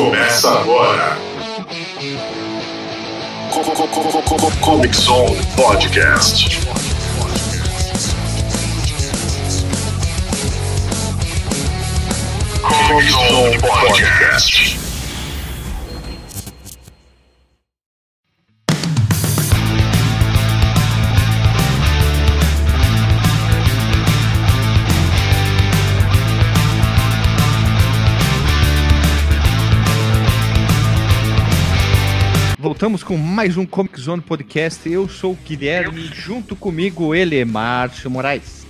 Começa agora. Comic Zone Podcast. Comic Zone Podcast. Voltamos com mais um Comic Zone Podcast. Eu sou o Guilherme, junto comigo ele, Márcio Moraes.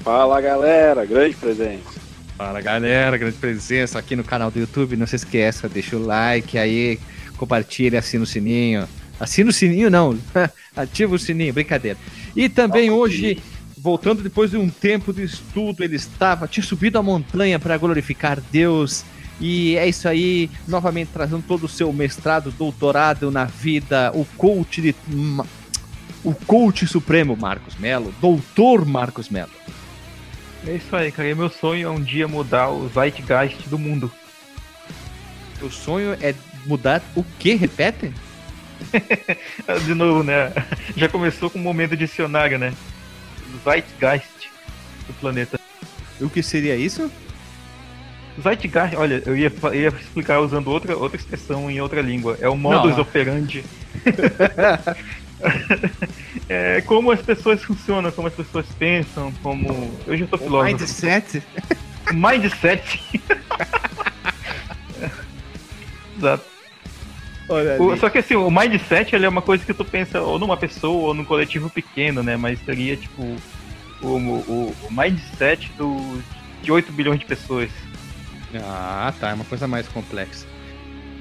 Fala galera, grande presença. Fala galera, grande presença aqui no canal do YouTube. Não se esqueça, deixa o like aí, compartilha, assina o sininho. Assina o sininho não, ativa o sininho, brincadeira. E também hoje, voltando depois de um tempo de estudo, ele estava, tinha subido a montanha para glorificar Deus. E é isso aí, novamente trazendo todo o seu mestrado, doutorado na vida, o coach de. O coach supremo, Marcos Melo, doutor Marcos Melo. É isso aí, cara. E meu sonho é um dia mudar o zeitgeist do mundo. O sonho é mudar o que? Repete? de novo, né? Já começou com o momento dicionário, né? Zeitgeist do planeta. E o que seria isso? Zeitgeist, olha, eu ia, eu ia explicar usando outra, outra expressão em outra língua. É o modus Não. operandi. é como as pessoas funcionam, como as pessoas pensam, como. Eu tô O filósofo. mindset? Mindset. Exato. Olha O- só que assim, o mindset ele é uma coisa que tu pensa ou numa pessoa ou num coletivo pequeno, né? Mas seria tipo o, o, o mindset do, de 8 bilhões de pessoas. Ah, tá, é uma coisa mais complexa.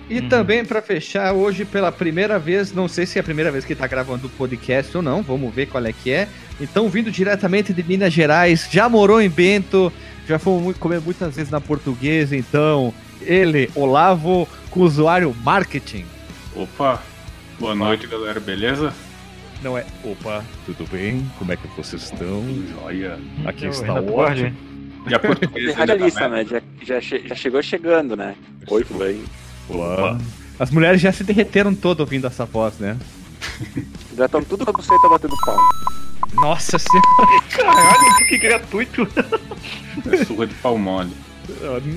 E Uhum. também para fechar hoje pela primeira vez, não sei se é a primeira vez que tá gravando o podcast ou não, vamos ver qual é que é. Então, vindo diretamente de Minas Gerais, já morou em Bento, já fomos muito, comer muitas vezes na portuguesa, então, ele, Olavo, com o usuário marketing. Opa, boa noite galera, beleza? Não é, opa, tudo bem? Como é que vocês estão? Joia. Aqui É o está o Borges. E a portuguesa radialista, né? Já, já, che- já chegou chegando, né? Oi, tudo bem? Olá. As mulheres já se derreteram todo ouvindo essa voz, né? Já estão tudo com a buceta batendo pau. Nossa senhora. Caralho, que gratuito! É surra de pau mole.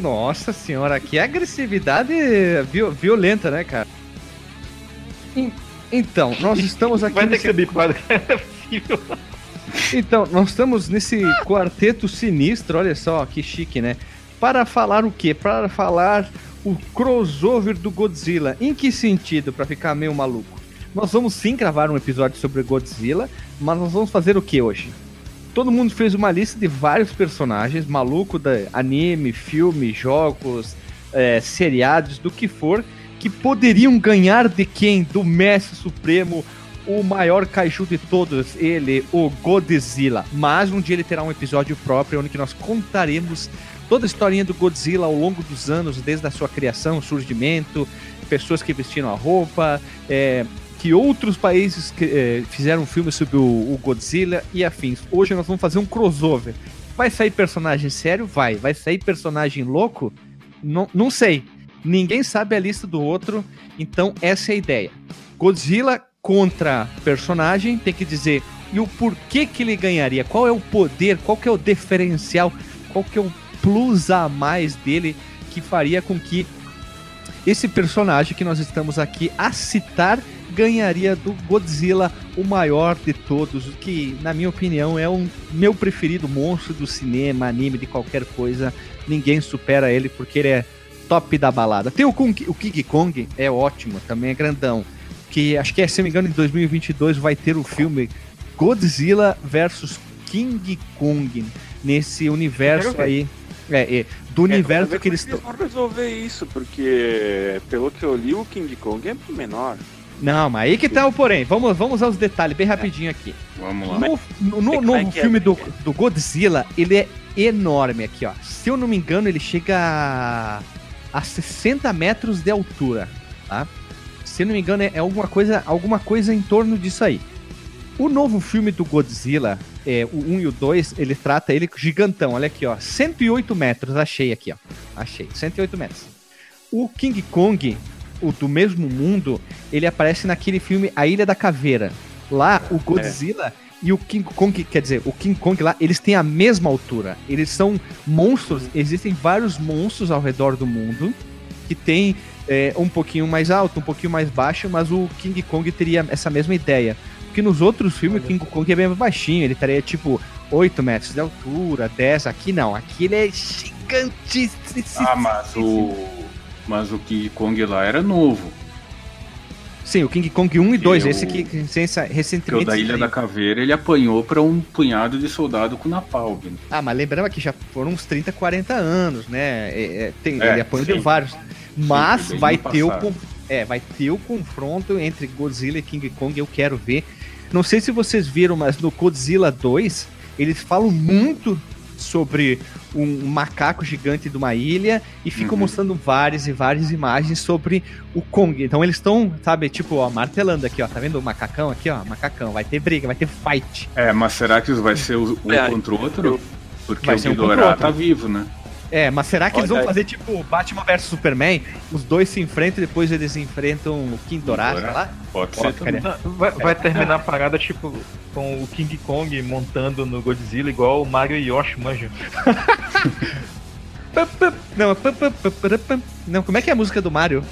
Nossa senhora, que agressividade viol- violenta, né, cara? En- Então, nós estamos aqui. Vai ter nesse- que ser bipado, é possível. Então, nós estamos nesse quarteto sinistro, olha só, que chique, né? Para falar o quê? Para falar o crossover do Godzilla. Em que sentido? Para ficar meio maluco. Nós vamos sim gravar um episódio sobre Godzilla, mas nós vamos fazer o que hoje? Todo mundo fez uma lista de vários personagens, maluco da anime, filme, jogos, é, seriados, do que for, que poderiam ganhar de quem? Do Mestre Supremo, o maior kaiju de todos, ele, o Godzilla. Mas um dia ele terá um episódio próprio onde nós contaremos toda a historinha do Godzilla ao longo dos anos, desde a sua criação, surgimento, pessoas que vestiram a roupa, é, que outros países que, é, fizeram filmes sobre o, o Godzilla e afins. Hoje nós vamos fazer um crossover. Vai sair personagem sério? Vai. Vai sair personagem louco? Não, não sei. Ninguém sabe a lista do outro, então essa é a ideia. Godzilla contra personagem, tem que dizer e o porquê que ele ganharia, qual é o poder, qual que é o diferencial, qual que é o plus a mais dele que faria com que esse personagem que nós estamos aqui a citar ganharia do Godzilla, o maior de todos, o que, na minha opinião, é um meu preferido monstro do cinema, anime, de qualquer coisa. Ninguém supera ele porque ele é top da balada. Tem o, Kong, o King Kong, é ótimo, também é grandão. Que acho que, é, se não me engano, em 2022 vai ter o filme Godzilla versus King Kong nesse universo aí. É, é, do universo Vamos ver que eles é vão resolver isso, porque pelo que eu li, o King Kong é menor. Não, mas aí que tá o porém. Vamos, vamos aos detalhes bem rapidinho aqui. Vamos lá. No, no- no é é? filme do, do Godzilla, ele é enorme aqui, ó. Se eu não me engano, ele chega a, a 60 metros de altura, tá? Se eu não me engano, é, é alguma coisa, alguma coisa em torno disso aí. O novo filme do Godzilla, é, o 1 e o 2, ele trata ele gigantão. Olha aqui, ó. 108 metros, achei aqui, ó. Achei, 108 metros. O King Kong, o do mesmo mundo, ele aparece naquele filme A Ilha da Caveira. Lá, o Godzilla e o King Kong, quer dizer, o King Kong lá, eles têm a mesma altura. Eles são monstros, existem vários monstros ao redor do mundo que tem é, um pouquinho mais alto, um pouquinho mais baixo, mas o King Kong teria essa mesma ideia. Porque nos outros filmes o King Kong é bem baixinho, ele estaria tipo 8 metros de altura, 10. Aqui não, aqui ele é gigantíssimo. Ah, mas o. Mas o King Kong lá era novo. Sim, o King Kong 1 e 2, eu- esse aqui recensa- Porque o recentemente. da Ilha da Caveira ele apanhou pra um punhado de soldado com napalm. né? Ah, mas lembrando que já foram uns 30, 40 anos, né? É, é, tem, É, ele apanhou de sim. vários. Mas Sim, vai ter, o, passado. con- é, vai ter o confronto entre Godzilla e King Kong, eu quero ver. Não sei se vocês viram, mas no Godzilla 2, eles falam muito sobre um macaco gigante de uma ilha e ficam Uhum. mostrando várias e várias imagens sobre o Kong. Então eles estão, sabe, tipo, ó, martelando aqui, ó, tá vendo o macacão aqui, ó, macacão, vai ter briga, vai ter fight. É, mas será que vai ser o- um É, contra o outro? Porque Vai o um Ghidorah o outro. tá vivo, né? É, mas será que eles Olha vão aí. fazer tipo Batman vs Superman? Os dois se enfrentam e depois eles enfrentam o King Ghidorah. lá? Pode Ó, ser Vai, vai terminar a parada, tipo, com o King Kong montando no Godzilla igual o Mario e Yoshi, manja. Não, pam, pam, pam, pam, pam. não, como é que é a música do Mario?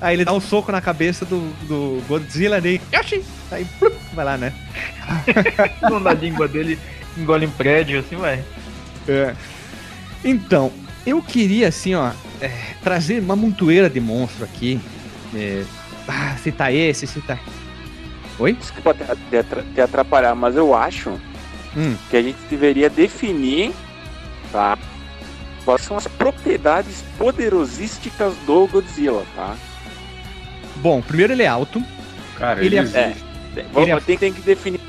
Aí ele dá um soco na cabeça do, do Godzilla ali. Yoshi! Aí plup, vai lá, né? Não na língua dele, engole em prédio, assim, vai. É. Então, eu queria assim, ó, é, trazer uma montoeira de monstro aqui. É, ah, citar esse, citar. Oi? Desculpa te, te atra- te atrapalhar, mas eu acho Hum. que a gente deveria definir, tá? Quais são as propriedades poderosísticas do Godzilla, tá? Bom, primeiro ele é alto. Cara, Ele ele, é- existe. Vamos, é- tem, tem que definir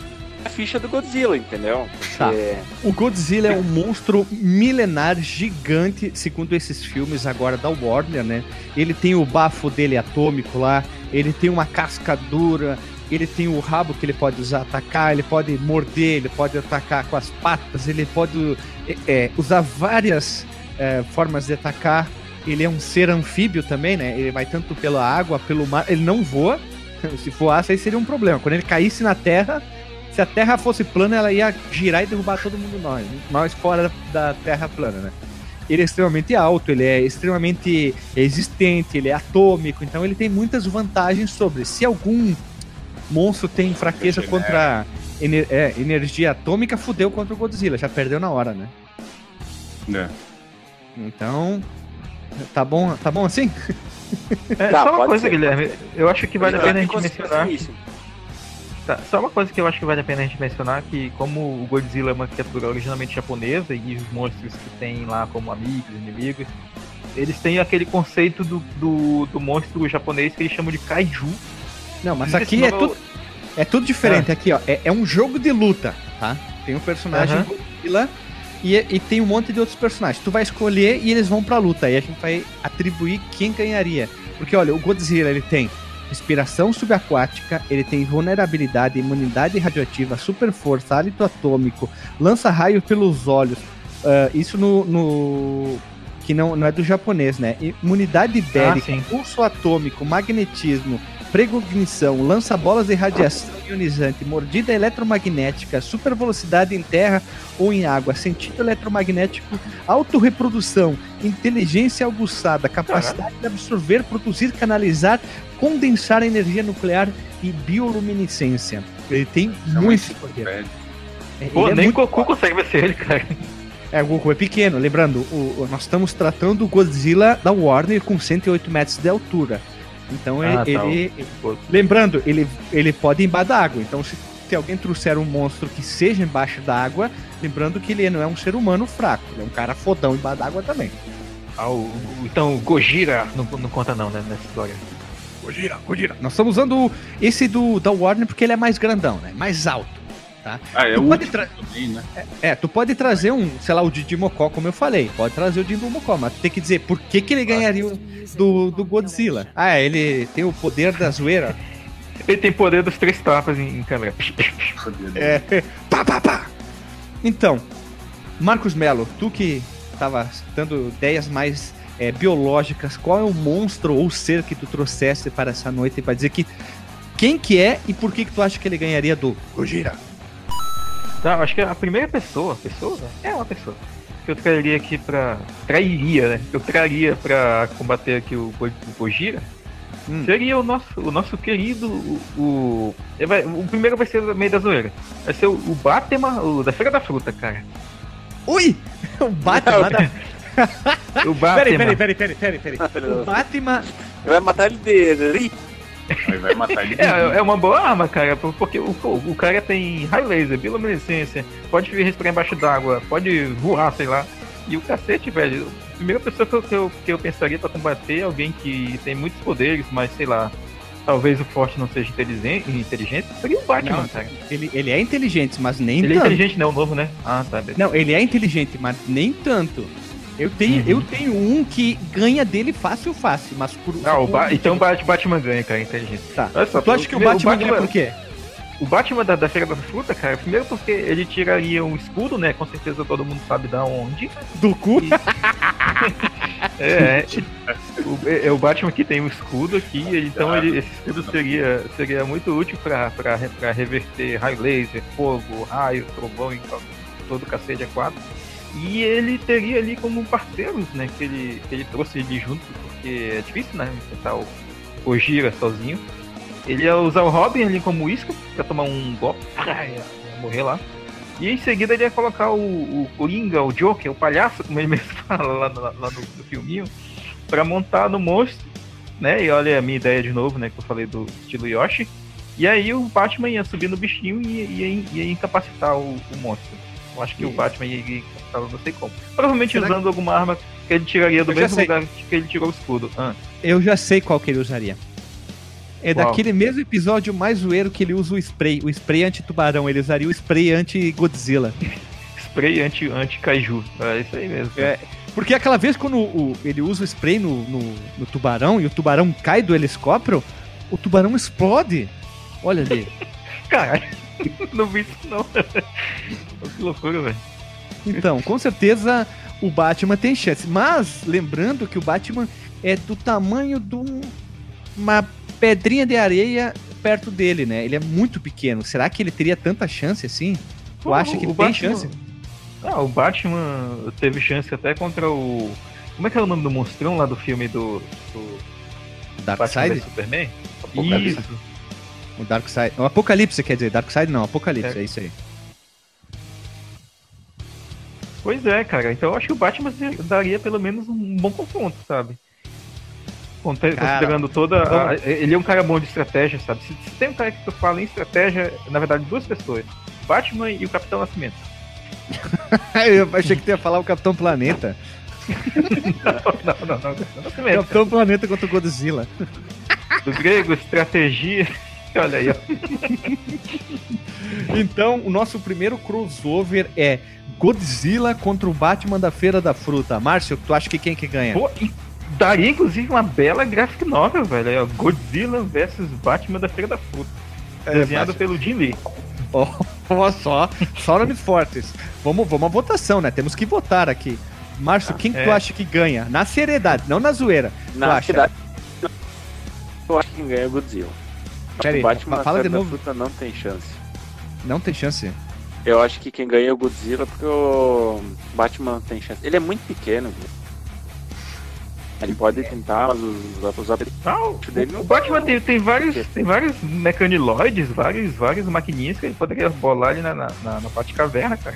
ficha do Godzilla, entendeu? Tá. É, O Godzilla é um monstro milenar gigante, segundo esses filmes agora da Warner, né? Ele tem o bafo dele atômico lá, ele tem uma casca dura, ele tem o rabo que ele pode usar atacar, ele pode morder, ele pode atacar com as patas, ele pode é, é, usar várias é, formas de atacar. Ele é um ser anfíbio também, né? Ele vai tanto pela água, pelo mar, ele não voa. Se voasse, aí seria um problema. Quando ele caísse na terra, se a Terra fosse plana, ela ia girar e derrubar todo mundo nós. Nós fora da Terra plana, né? Ele é extremamente alto, ele é extremamente existente, ele é atômico, então ele tem muitas vantagens sobre. Se algum monstro tem fraqueza Genérico. contra ener- é, energia atômica, fudeu contra o Godzilla, já perdeu na hora, né? É. Então, tá bom, tá bom assim? É, Tá, só uma coisa, ser, Guilherme, eu acho que vale a pena a gente mencionar. difícil. Tá, só uma coisa que eu acho que vale a pena a gente mencionar, que como o Godzilla é uma criatura originalmente japonesa e os monstros que tem lá como amigos, inimigos, eles têm aquele conceito do, do, do monstro japonês que eles chamam de kaiju. Não, mas aqui é tudo, é tudo diferente. Aqui, ó, é, é um jogo de luta, tá? Tem um personagem Aham. Godzilla e, e tem um monte de outros personagens. Tu vai escolher e eles vão pra luta. Aí a gente vai atribuir quem ganharia. Porque, olha, o Godzilla, ele tem respiração subaquática, ele tem vulnerabilidade, imunidade radioativa, super força, hálito atômico, lança raio pelos olhos. Ah, isso no, no- que não, não é do japonês, né? Imunidade bélica, sim. pulso atômico, magnetismo, precognição, lança bolas de radiação ionizante, mordida eletromagnética, super velocidade em terra ou em água, sentido eletromagnético, autorreprodução, inteligência aguçada, capacidade de absorver, produzir, canalizar, condensar energia nuclear e bioluminescência. Ele tem Chama muito poder. É, Pô, é nem muito Goku consegue vencer ele, cara. É, o Goku é pequeno. Lembrando, o- o- nós estamos tratando do Godzilla da Warner com 108 metros de altura. Então ele. Ah, tá. ele- lembrando, ele, ele pode ir embaixo da água. Então, se, se alguém trouxer um monstro que seja embaixo da água, lembrando que ele não é um ser humano fraco, ele é um cara fodão embaixo da água também. ah, o- o- então o Gojira não, não conta não, né, nessa história. Gojira, Gojira. Nós estamos usando esse do da Warner porque ele é mais grandão, né? Mais alto. Ah, é Tu o pode também, né? É, tu pode trazer um, sei lá, o Didi Mocó, como eu falei. Pode trazer o Didi Mocó, mas tu tem que dizer por que, que ele ganharia o- do, do Godzilla. Ah, ele tem o poder da zoeira. Ele tem poder dos três tapas em, em câmera. É. pá, pá, pá. Então, Marcos Melo, tu que tava dando ideias mais é, biológicas, qual é o monstro ou ser que tu trouxesse para essa noite para dizer que quem que é e por que que tu acha que ele ganharia do Gojira? Tá, acho que a primeira pessoa, pessoa? É uma pessoa. Que eu traria aqui pra. Trairia, né? Que eu traria pra combater aqui o, o Gojira. Hum. Seria o nosso, o nosso querido. O, o, vai- o primeiro vai ser meio da zoeira. Vai ser o, o Batman, o da Feira da Fruta, cara. Ui! O Batman da... O Batman. Peraí, peraí, peraí, peraí, peraí, peraí. O Batman... Vai matar ele de. Aí vai matar ele. É, é uma boa arma, cara, porque o, o, o cara tem raio laser, bioluminescência, pode respirar embaixo d'água, pode voar, sei lá. E o cacete, velho, a primeira pessoa que eu, que eu, que eu pensaria pra combater é alguém que tem muitos poderes, mas sei lá, talvez o forte não seja inteligente, inteligente seria o Batman, Não, cara. Ele, ele é inteligente, mas nem Ele é tanto. inteligente, não, o novo, né? Ah, tá. Não, ele é inteligente, mas nem tanto. Eu tenho, Uhum. eu tenho um que ganha dele fácil, fácil, mas por... Ah, o Ba- então o Bat- Batman ganha, cara, inteligente. Tá. Olha só, Tu acha que o primeiro, Batman, ganha por quê? O Batman da, da Feira da Fruta, cara, primeiro porque ele tiraria um escudo, né? Com certeza todo mundo sabe da onde. Do cu? É, o, é o Batman que tem um escudo aqui, então ele, esse escudo seria, seria muito útil pra, pra, pra reverter raio laser, fogo, raio, trovão e todo o cacete a quatro. E ele teria ali como parceiros, né, que ele, que ele trouxe ele junto, porque é difícil, né, enfrentar o, Gira sozinho. Ele ia usar o Robin ali como isca pra tomar um golpe, ia morrer lá. E em seguida ele ia colocar o, o Coringa, o Joker, o palhaço, como ele mesmo fala lá, no- lá no, no filminho, pra montar no monstro, né? E olha a minha ideia de novo, né? Que eu falei do estilo Yoshi. E aí o Batman ia subir no bichinho e ia, ia, ia incapacitar o, o monstro. Eu acho que o. Batman ia, ia não sei como. Provavelmente Será usando alguma arma que ele tiraria do Eu mesmo lugar que ele tirou o escudo. Ah, Eu já sei qual que ele usaria. É Qual? daquele mesmo episódio mais zoeiro que ele usa o spray. O spray anti-tubarão. Ele usaria o spray anti-Godzilla. spray anti- anti-kaiju. é isso aí mesmo. É, Porque aquela vez quando o- ele usa o spray no, no, no tubarão e o tubarão cai do helicóptero, o tubarão explode. Olha ali. Caralho, não vi isso não. que loucura, velho. Então, com certeza o Batman tem chance. Mas, lembrando que o Batman é do tamanho de um- uma pedrinha de areia perto dele, né? Ele é muito pequeno. Será que ele teria tanta chance assim? Tu acha que ele tem Batman- chance? Ah, o Batman teve chance até contra o. Como é que é o nome do monstrão lá do filme do. do Darkseid? Superman? Apocalipse. Isso. O Darkseid. O Apocalipse, quer dizer. Darkseid não, Apocalipse, É. é isso aí. Pois é, cara. Então eu acho que o Batman daria pelo menos um bom confronto, sabe? Conte- Cara, Considerando toda. a- ele é um cara bom de estratégia, sabe? Se, se tem um cara que tu fala em estratégia, na verdade, duas pessoas: Batman e o Capitão Nascimento. Eu achei que tu ia falar o Capitão Planeta. não, não, não. Capitão Nascimento. Capitão Planeta contra o Godzilla. Do grego, estratégia. Olha aí, ó. Então, o nosso primeiro crossover é Godzilla contra o Batman da Feira da Fruta. Márcio, tu acha que quem que ganha? Pô, e daria inclusive uma bela graphic novel, velho. Ó, Godzilla vs Batman da Feira da Fruta. Desenhado Márcio. pelo Jim Lee. Ó, ó, só, só nomes fortes. Vamos, vamos à votação, né? Temos que votar aqui. Márcio, quem que tu é. acha que ganha? Na seriedade, não na zoeira. Na Tu acha? verdade, eu acho que quem ganha é o Godzilla. Pera aí, o Batman fa- fala de novo. Fruta não tem chance. Não tem chance. Eu acho que quem ganha é o Godzilla porque o Batman não tem chance. Ele é muito pequeno. viu? Ele pode tentar, mas os, os dele não o Batman tem, tem vários tem vários mecaniloides, vários, várias maquininhas que ele poderia bolar ali na, na, na, na parte caverna, cara.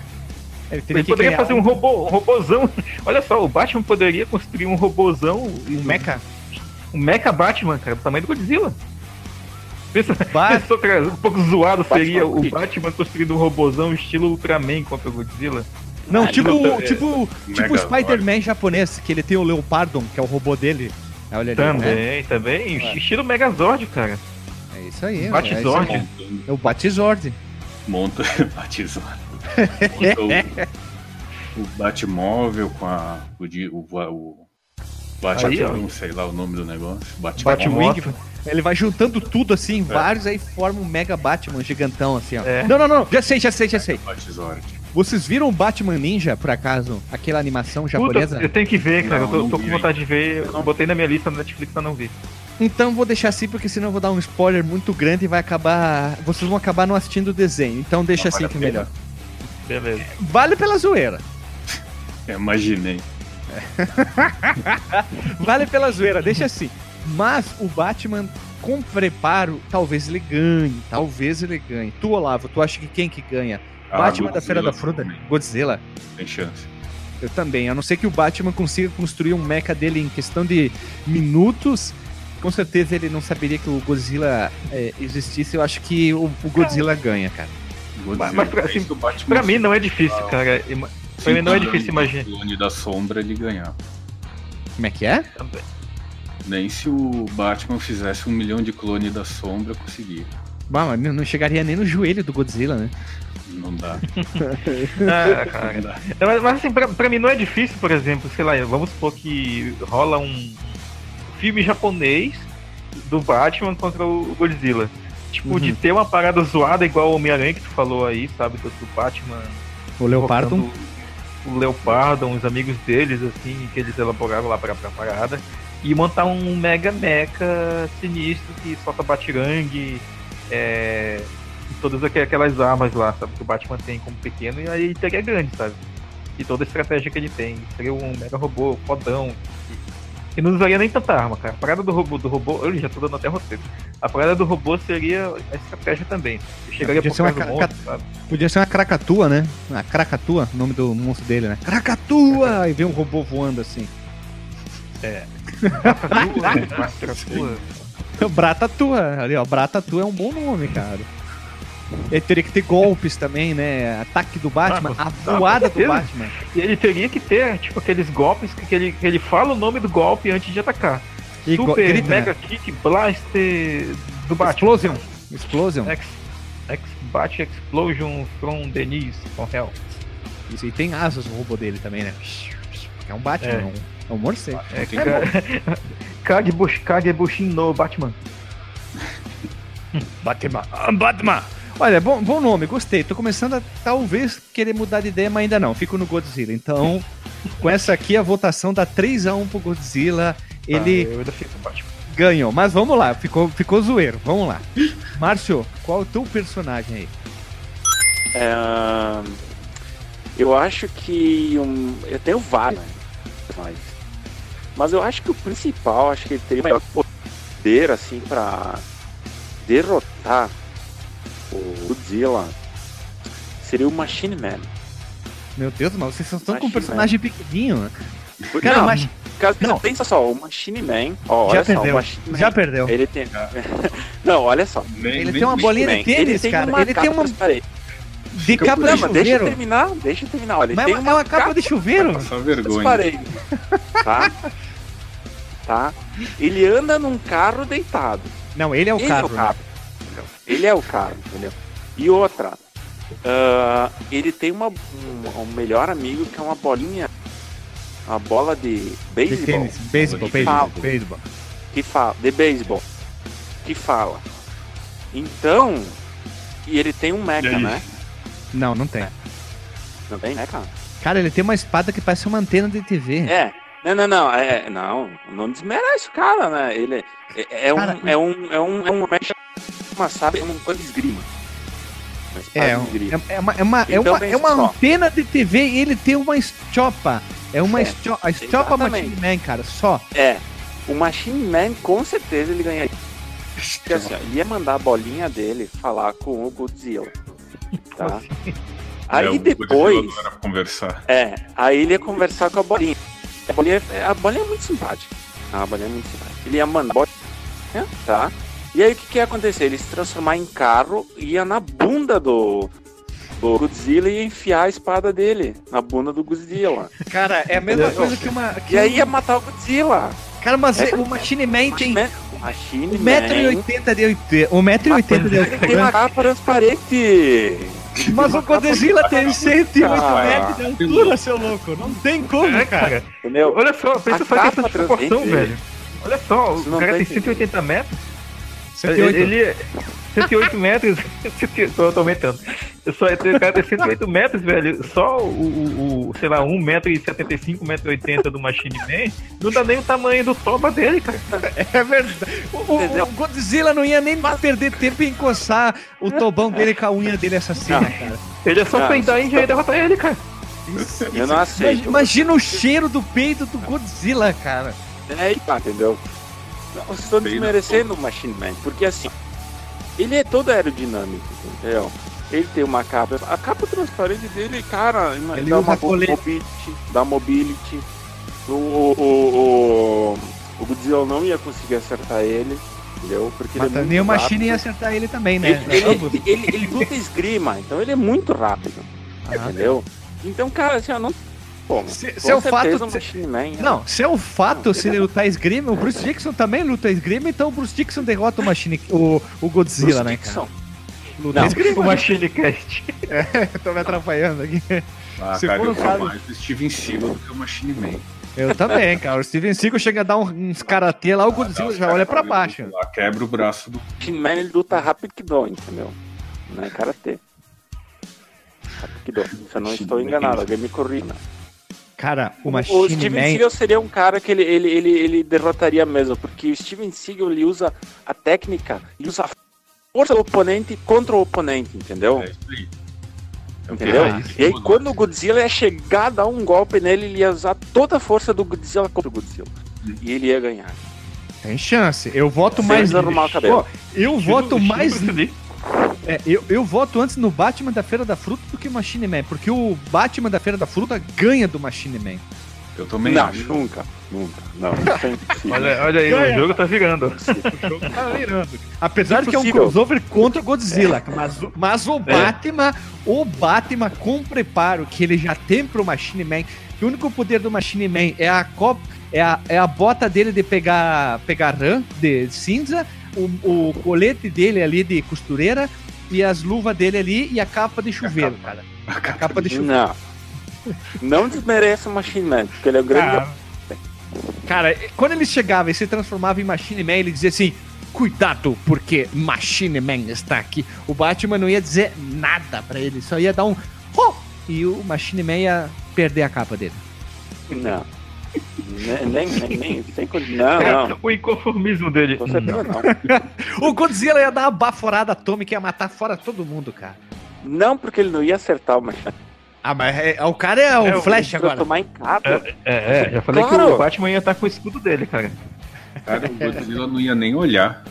Ele Ele que poderia fazer um robô, um robôzão. Olha só, o Batman poderia construir um robôzão, um mecha. um mecha Batman, cara, do tamanho do Godzilla. Pensa, Ba- pensou que era um pouco zoado Batman seria o. Batman construindo um robôzão estilo Ultraman contra o Godzilla. Não, Ah, tipo, não, é- tipo, tipo o. Spider-Man japonês, que ele tem o Leopardon, que é o robô dele. Olha ali, Também, né? também. Ué. Estilo Megazord, cara. É isso aí. é Batizord. aí. Montando, É o Batizord. monta, batizado. Monta o, o Batmóvel com a. O, o, o Batman, sei lá o nome do negócio. Batmóvel. Batwing. Ele vai juntando tudo assim, vários, aí forma um mega Batman gigantão assim, ó. É. Não, não, não, já sei, já sei, já sei. Vocês viram o Batman Ninja, por acaso? Aquela animação Puta, japonesa? eu tenho que ver, cara. Não, eu tô, não tô com vontade de ver. Eu botei na minha lista no Netflix pra não ver. Então vou deixar assim, porque senão eu vou dar um spoiler muito grande e vai acabar. Vocês vão acabar não assistindo o desenho. Então deixa Não assim vale que é melhor. Beleza. Vale pela zoeira. É, imaginei. Vale pela zoeira, deixa assim. Mas o Batman, com preparo, talvez ele ganhe. Talvez ele ganhe. Tu, Olavo, tu acha que quem que ganha? Ah, Batman da Feira da Godzilla Fruta? também. Godzilla? Tem chance. Eu também. A não ser que o Batman consiga construir um mecha dele em questão de minutos. Com certeza ele não saberia que o Godzilla é, existisse. Eu acho que o, o Godzilla ganha, cara. Godzilla, mas pra- é assim, Pra mim não é difícil, cara. Pra mim não é difícil imaginar. O clone da sombra ele ganhar. Como é que é? também. Nem se o Batman fizesse um milhão de clone da sombra, conseguia. Bah, mas não chegaria nem no joelho do Godzilla, né? Não dá. Ah, cara. Não dá. Mas, mas, assim, pra, pra mim não é difícil, por exemplo, sei lá, vamos supor que rola um filme japonês do Batman contra o Godzilla. Tipo, Uhum. de ter uma parada zoada igual o Homem-Aranha que tu falou aí, sabe? Do, do Batman. O Leopardo. colocando O Leopardo, os amigos deles, assim, que eles elaboraram lá pra, pra parada. E montar um mega mecha sinistro que solta batirangue, é, e todas aqu- aquelas armas lá, sabe? Que o Batman tem como pequeno, e aí teria grande, sabe? E toda a estratégia que ele tem. Seria um mega robô fodão. E, não usaria nem tanta arma, cara. A parada do robô, do robô, eu já tô dando até roteiro. A parada do robô seria a estratégia também. Eu chegaria Podia por ser uma ca- monstro, sabe? Podia ser uma Krakatoa, né? A Krakatoa, o nome do monstro dele, né? Krakatoa! E vem um robô voando assim. Tua, Bratatua, ali ó, Bratatua é um bom nome, cara. Ele teria que ter golpes também, né? Ataque do Batman, Ah, a voada do. Batman. E ele teria que ter, tipo, aqueles golpes que ele, que ele fala o nome do golpe antes de atacar. E Super grita, Mega né? Kick Blaster do Batman. Explosion. Explosion. X, X Bat Explosion from Denise from Hell. Isso, e tem asas o robô dele também, né? É um Batman, É. é um, é um morcego. É, Ka- Kagebush, Kagebushin no Batman. Batman. Batman. Olha, bom, bom nome, gostei. Tô começando a talvez querer mudar de ideia, mas ainda não. Fico no Godzilla. Então, com essa aqui, a votação dá 3x1 pro Godzilla. Ele Ah, eu ainda fico ganhou. Mas vamos lá, ficou, ficou zoeiro. Vamos lá. Márcio, qual é o teu personagem aí? É, eu acho que um, eu tenho vários, mas, mas eu acho que o principal, acho que ele teria o maior poder assim para derrotar o Godzilla seria o Machine Man. Meu Deus, mas vocês estão com um Machine personagem pequenininho. né? Porque, Cara, não, mas caso- não. pensa só, o Machine Man, ó, já olha só, o perdeu. Machine Man, Já perdeu. ele tem Não, olha só. Nem- Ele tem uma bolinha de Man, tênis, ele tem cara. uma Ele tem capa uma de capa de mas deixa eu chuveiro. terminar, deixa eu terminar. Olha, ele Mas tem é uma, é uma capa de chuveiro. Passar vergonha. Disparei. Tá? Tá? Ele anda num carro deitado. Não, ele é o Ele carro. é o carro. Entendeu? Ele é o carro, entendeu? E outra, ah, ele tem uma, um, um melhor amigo que é uma bolinha, uma bola de De beisebol tênis, beisebol, beisebol, que fala, de beisebol, que fala. Então, e ele tem um mecha, né? Não, não tem. Não tem mecha? Cara, ele tem uma espada que parece uma antena de TV. É. Não, não, não, é, não, não desmerece o cara, né? Ele é, é Cara, um, é um, é um, é um mecha, sabe, é uma coisa de esgrima. Uma É, de esgrima. é, é uma, é uma, é Então uma, pensa é uma antena de TV e ele tem uma estiopa. É uma É, estiopa, a estiopa. Machine Man, cara, só. É, o Machine Man com certeza ele ganharia. Porque assim, ó, ele ia mandar a bolinha dele falar com o Godzilla. Tá? É, Aí o depois. Não conversar. É, aí ele ia conversar com a bolinha. A bolinha, a bolinha é muito simpática. A bolinha é muito simpática. Ele ia mandar a bolinha, tá? E aí o que, que ia acontecer? Ele se transformar em carro, ia na bunda do, do Godzilla e ia enfiar a espada dele na bunda do Godzilla. Cara, é a mesma coisa que uma. que E aí ia matar o Godzilla. Cara, mas É. o Machine Man tem Machine Man. 1,80m de altura. 1,80m de Ele tem uma altura. capa transparente. Mas o Godzilla tem 108 Ah, metros de altura, seu louco. Não tem como, É, cara. Entendeu? Olha só, pensa só capa de proporção, velho. Olha só, o cara tem entendendo. 180 metros. 108. Ele é 108 metros. eu tô, tô aumentando. Só é ter, o cara tem 108 metros, velho. Só o, o, o, sei lá, 1,75m, 1,80m do Machine Man não dá nem o tamanho do toba dele, cara. É verdade. O, o- Godzilla não ia nem perder tempo em encoçar o tobão dele com a unha dele assassina, cara. Ele é só peidar e já ia derrotar ele, cara. Eu não aceito. Imagina, imagina o cheiro do peito do Godzilla, cara. É tá, entendeu? Não, Vocês estão desmerecendo o Machine Man, porque assim, ele é todo aerodinâmico, entendeu? Ele tem uma capa. A capa transparente dele, cara, Ele dá uma mobility, dá mobility. O, o, o, o, o Godzilla não ia conseguir acertar ele, entendeu? Porque Mas ele é nem o Machine rápido. ia acertar ele também, né? Ele, ele, Ambos. ele, ele luta esgrima, então ele é muito rápido, Ah, entendeu? Então, cara, assim, eu não. Se- com se é o fato Man. é- Não, se é o fato se ele lutar esgrima, o Bruce Dixon também luta esgrima, então o Bruce Dixon derrota o, Machine, o, o Godzilla, Bruce né, Dixon. cara? Luta Não, esgrima, O Machine Cast. tô me atrapalhando aqui. Ah, Se cara, for eu caso- mais do Steven Seagal do que o Machine Man. Eu também, cara. O Steven Seagal chega a dar um- uns karatê lá, o Godzilla Os já olha pra baixo. Lá, quebra o braço do. Machine Man ele luta rápido que dói, entendeu? Não é karatê. Rápido que dói. Se eu não estou enganado, alguém me corrija. Cara, o O Machine Steven Man. Seagal seria um cara que ele, ele, ele, ele derrotaria mesmo, porque o Steven Seagal ele usa a técnica, ele usa a força do oponente contra o oponente, entendeu? É isso aí. É o Entendeu? faz. E aí, quando o Godzilla ia chegar a dar um golpe nele, ele ia usar toda a força do Godzilla contra o Godzilla. E ele ia ganhar. Tem chance. Eu voto Sem mais. desarrumar o cabelo. Ó, eu voto mais. É, eu, eu voto antes no Batman da Feira da Fruta do que o Machine Man. Porque o Batman da Feira da Fruta ganha do Machine Man. Eu também não, acho. nunca, nunca. Não, é. Olha, olha aí, Ganha. o jogo tá virando. Tá virando. Apesar de que é um crossover contra o Godzilla. Mas, o- mas o Batman, o Batman com preparo que ele já tem pro Machine Man, que o único poder do Machine Man é a copa, é a, é a bota dele de pegar, pegar rã de cinza, o, o colete dele ali de costureira e as luvas dele ali e a capa de chuveiro, cara. A capa de chuveiro. Não. Não desmereça o Machine Man, porque ele é o grande. Cara, cara, quando ele chegava e se transformava em Machine Man, ele dizia assim: Cuidado, porque Machine Man está aqui. O Batman não ia dizer nada pra ele, só ia dar um. "Oh!" E o Machine Man ia perder a capa dele. Não. Nem, nem, nem, nem sem con- Não, não. O inconformismo dele. Com certeza não. O Godzilla ia dar uma baforada atômica e ia matar fora todo mundo, cara. Não, porque ele não ia acertar o Machine Ah, mas é- o cara é o É, Flash agora. tomar em capa. É, é, já falei que Claro. o Batman ia estar com o escudo dele, cara. Cara, o Godzilla não ia nem olhar.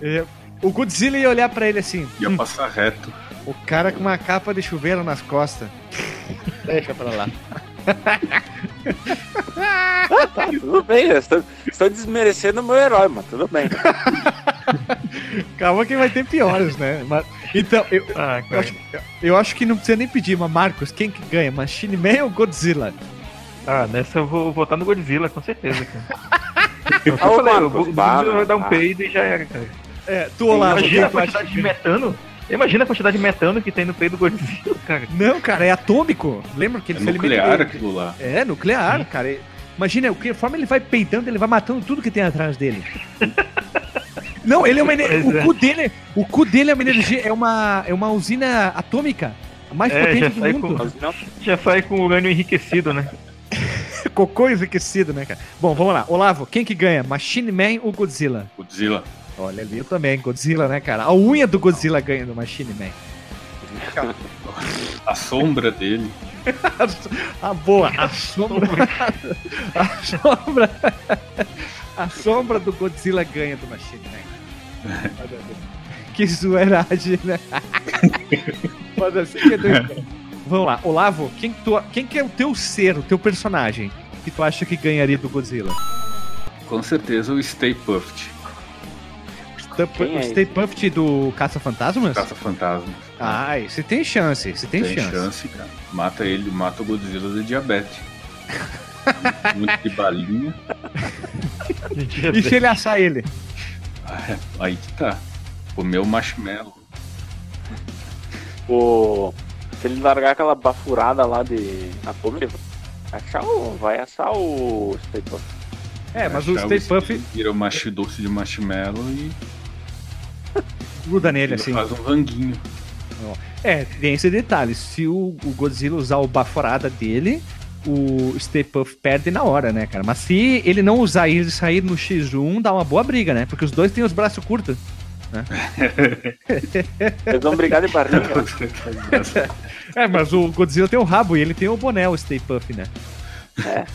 É, O Godzilla ia olhar pra ele assim: Ia "Hum, passar reto. O cara com uma capa de chuveiro nas costas. Deixa pra lá. Tá, tudo bem. Estou, estou desmerecendo o meu herói, mas tudo bem. Calma que vai ter piores, né? Mas- então, eu, Ah, eu, acho, eu acho que não precisa nem pedir, mas Marcos, quem que ganha? Machine Man ou Godzilla? Ah, nessa eu vou votar no Godzilla, com certeza, cara. Eu Ah, falei, o Godzilla vai dar um ah. peido e já era, cara. É, tu, Olavo, Imagina a quantidade de metano. Imagina a quantidade de metano que tem no peito do Godzilla, cara. Não, cara, é atômico. Lembra que É ele se alimenta nuclear aquilo lá. É, nuclear, cara. E- Imagina, que forma ele vai peidando, ele vai matando tudo que tem atrás dele. Não, ele é uma o é. cu dele, o cu dele é uma energia, é uma, é uma usina atômica, a mais É, potente do mundo. com- Já sai com urânio enriquecido, né? Cocô enriquecido, né, cara? Bom, vamos lá. Olavo, quem que ganha? Machine Man ou Godzilla? Godzilla. Olha ali, eu também, Godzilla, né, cara? A unha do Godzilla ganha do Machine Man. A sombra dele. A boa, a sombra. A sombra. A sombra do Godzilla ganha do Machine Man. Que zoeiragem, né? Mas assim que é doido. Vamos lá, Olavo, quem, que tu, quem que é o teu ser, o teu personagem, que tu acha que ganharia do Godzilla? Com certeza o Stay Puft. Quem é o Stay Puft do Caça-Fantasmas? Caça fantasma. Ah, esse tem chance, esse tem, Tem chance. chance, cara. Mata ele, mata o Godzilla de diabetes. Muito de balinha. E se ele assar ele? Ah, é, Aí que tá. Comeu marshmallow. o, se ele largar aquela bafurada lá de. Na fome, ele vai achar o. Vai assar o. Staples. É, mas o Stay Puft Vira o machi doce de marshmallow e gruda nele ele assim. faz um ranguinho. É, tem esse detalhe. Se o, o Godzilla usar o baforada dele, o Stay Puff perde na hora, né, cara? Mas se ele não usar e ele sair no X1, dá uma boa briga, né? Porque os dois têm os braços curtos. Eles vão brigar de barriga. É, mas o Godzilla tem o rabo e ele tem o boné, o Stay Puff, né? É.